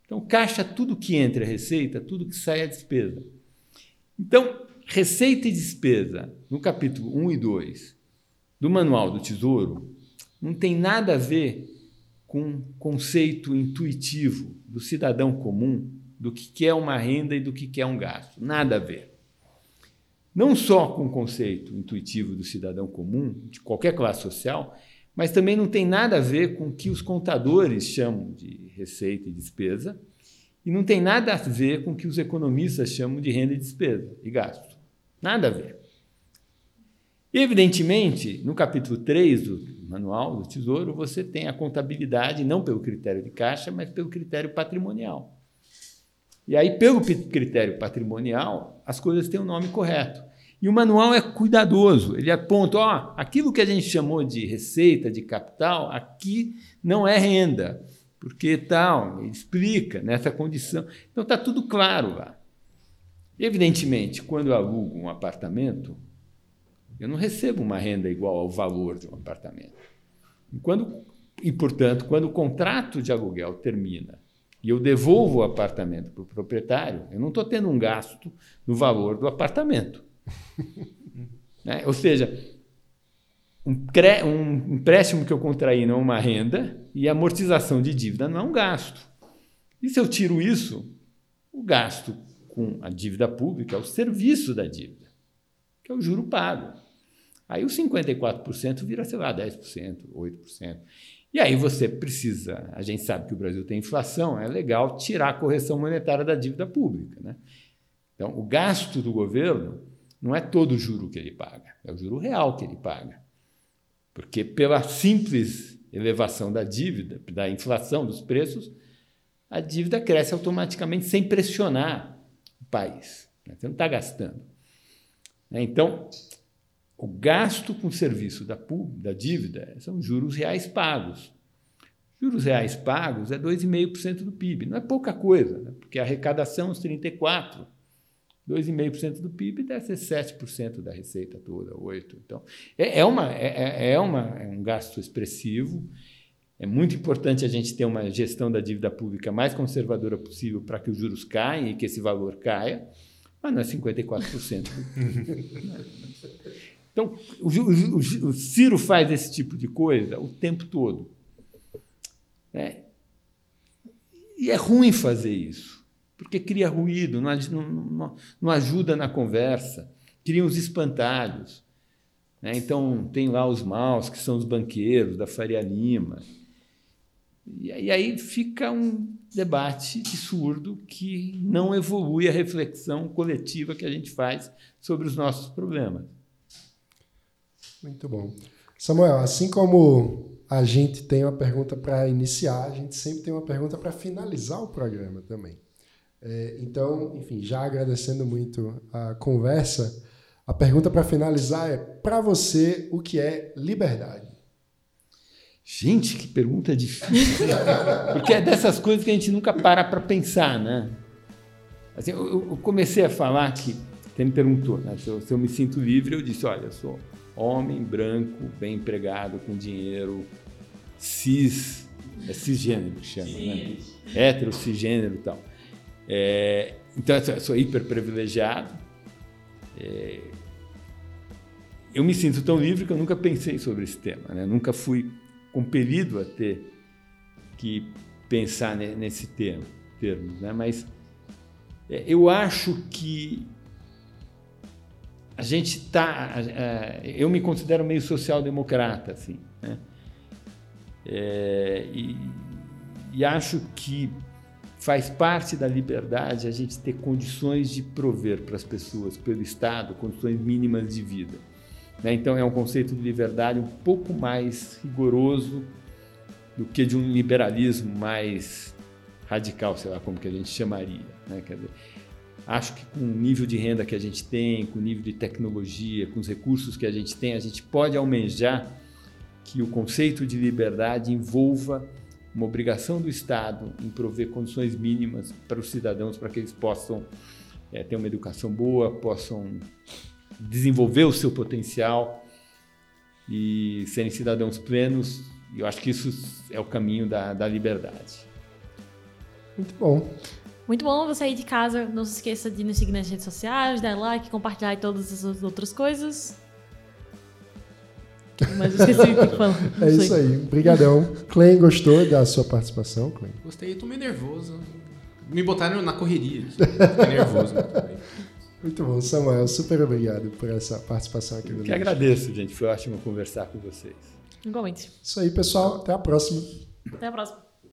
Então, caixa tudo que entra é receita, tudo que sai é despesa. Então, receita e despesa, no capítulo 1 e 2 do Manual do Tesouro, não tem nada a ver com o conceito intuitivo do cidadão comum do que é uma renda e do que é um gasto. Nada a ver. Não só com o conceito intuitivo do cidadão comum, de qualquer classe social, mas também não tem nada a ver com o que os contadores chamam de receita e despesa, e não tem nada a ver com o que os economistas chamam de renda e despesa e gasto. Nada a ver. Evidentemente, no capítulo 3 do Manual do Tesouro, você tem a contabilidade não pelo critério de caixa, mas pelo critério patrimonial. E aí, pelo critério patrimonial, as coisas têm o um nome correto. E o manual é cuidadoso, ele aponta, ó, aquilo que a gente chamou de receita, de capital, aqui não é renda, porque tal, ele explica nessa condição. Então está tudo claro lá. Evidentemente, quando eu alugo um apartamento, eu não recebo uma renda igual ao valor de um apartamento. E, quando, e portanto, quando o contrato de aluguel termina e eu devolvo o apartamento para o proprietário, eu não estou tendo um gasto no valor do apartamento. né? Ou seja, um, um empréstimo que eu contraí não é uma renda e amortização de dívida não é um gasto. E se eu tiro isso, o gasto com a dívida pública é o serviço da dívida, que é o juro pago. Aí os 54% vira, sei lá, 10%, 8%. E aí você precisa, a gente sabe que o Brasil tem inflação, é legal tirar a correção monetária da dívida pública. Né? Então, o gasto do governo não é todo o juro que ele paga, é o juro real que ele paga. Porque pela simples elevação da dívida, da inflação dos preços, a dívida cresce automaticamente sem pressionar o país. Né? Você não está gastando. Né? Então, o gasto com serviço da, da dívida são juros reais pagos. Juros reais pagos é 2,5% do PIB. Não é pouca coisa, né? porque a arrecadação, os 34%. 2,5% do PIB deve ser 7% da receita toda, 8%. Então, é, é, uma, é, é, é, uma, é um gasto expressivo. É muito importante a gente ter uma gestão da dívida pública mais conservadora possível para que os juros caiam e que esse valor caia, mas não é 54%. então, o, o, o, Ciro faz esse tipo de coisa o tempo todo. É, e é ruim fazer isso porque cria ruído, não, não, não ajuda na conversa, cria os espantalhos. Né? Então, tem lá os maus, que são os banqueiros da Faria Lima. E, aí fica um debate surdo que não evolui a reflexão coletiva que a gente faz sobre os nossos problemas.
Muito bom. Samuel, assim como a gente tem uma pergunta para iniciar, a gente sempre tem uma pergunta para finalizar o programa também. É, então, enfim, já agradecendo muito a conversa, A pergunta para finalizar é: para você, o que é liberdade?
Gente, que pergunta difícil. Porque é dessas coisas que a gente nunca para para pensar, né? Assim, eu, eu, comecei a falar que, você me perguntou, né, se, eu, se eu me sinto livre, eu disse, olha, eu sou homem, branco, bem empregado, com dinheiro, cis, é cisgênero que chama, né? Hétero, cisgênero e tal. É, então, eu sou hiper privilegiado. É, eu me sinto tão livre que eu nunca pensei sobre esse tema, né? Nunca fui compelido a ter que pensar nesse termo, termos, né? Mas é, eu acho que a gente está, eu me considero meio social-democrata, assim, né? É, e, e acho que faz parte da liberdade a gente ter condições de prover para as pessoas, pelo Estado, condições mínimas de vida. Né? Então é um conceito de liberdade um pouco mais rigoroso do que de um liberalismo mais radical, sei lá como que a gente chamaria. Né? Dizer, acho que com o nível de renda que a gente tem, com o nível de tecnologia, com os recursos que a gente tem, a gente pode almejar que o conceito de liberdade envolva uma obrigação do Estado em prover condições mínimas para os cidadãos para que eles possam é, ter uma educação boa, possam desenvolver o seu potencial e serem cidadãos plenos. E eu acho que isso é o caminho da, da liberdade.
Muito bom.
Muito bom você sair de casa. Não se esqueça de nos seguir nas redes sociais, dar like, compartilhar e todas as outras coisas. Mas eu esqueci o que falar.
É isso aí. Obrigadão. Clem, gostou da sua participação, Clem?
Gostei, tô meio nervoso. Me botaram na correria. Fiquei nervoso.
Muito bom, Samuel. Super obrigado por essa participação aqui
no Que agradeço, gente. Foi ótimo conversar com vocês.
Igualmente.
Isso aí, pessoal. Até a próxima.
Até a próxima.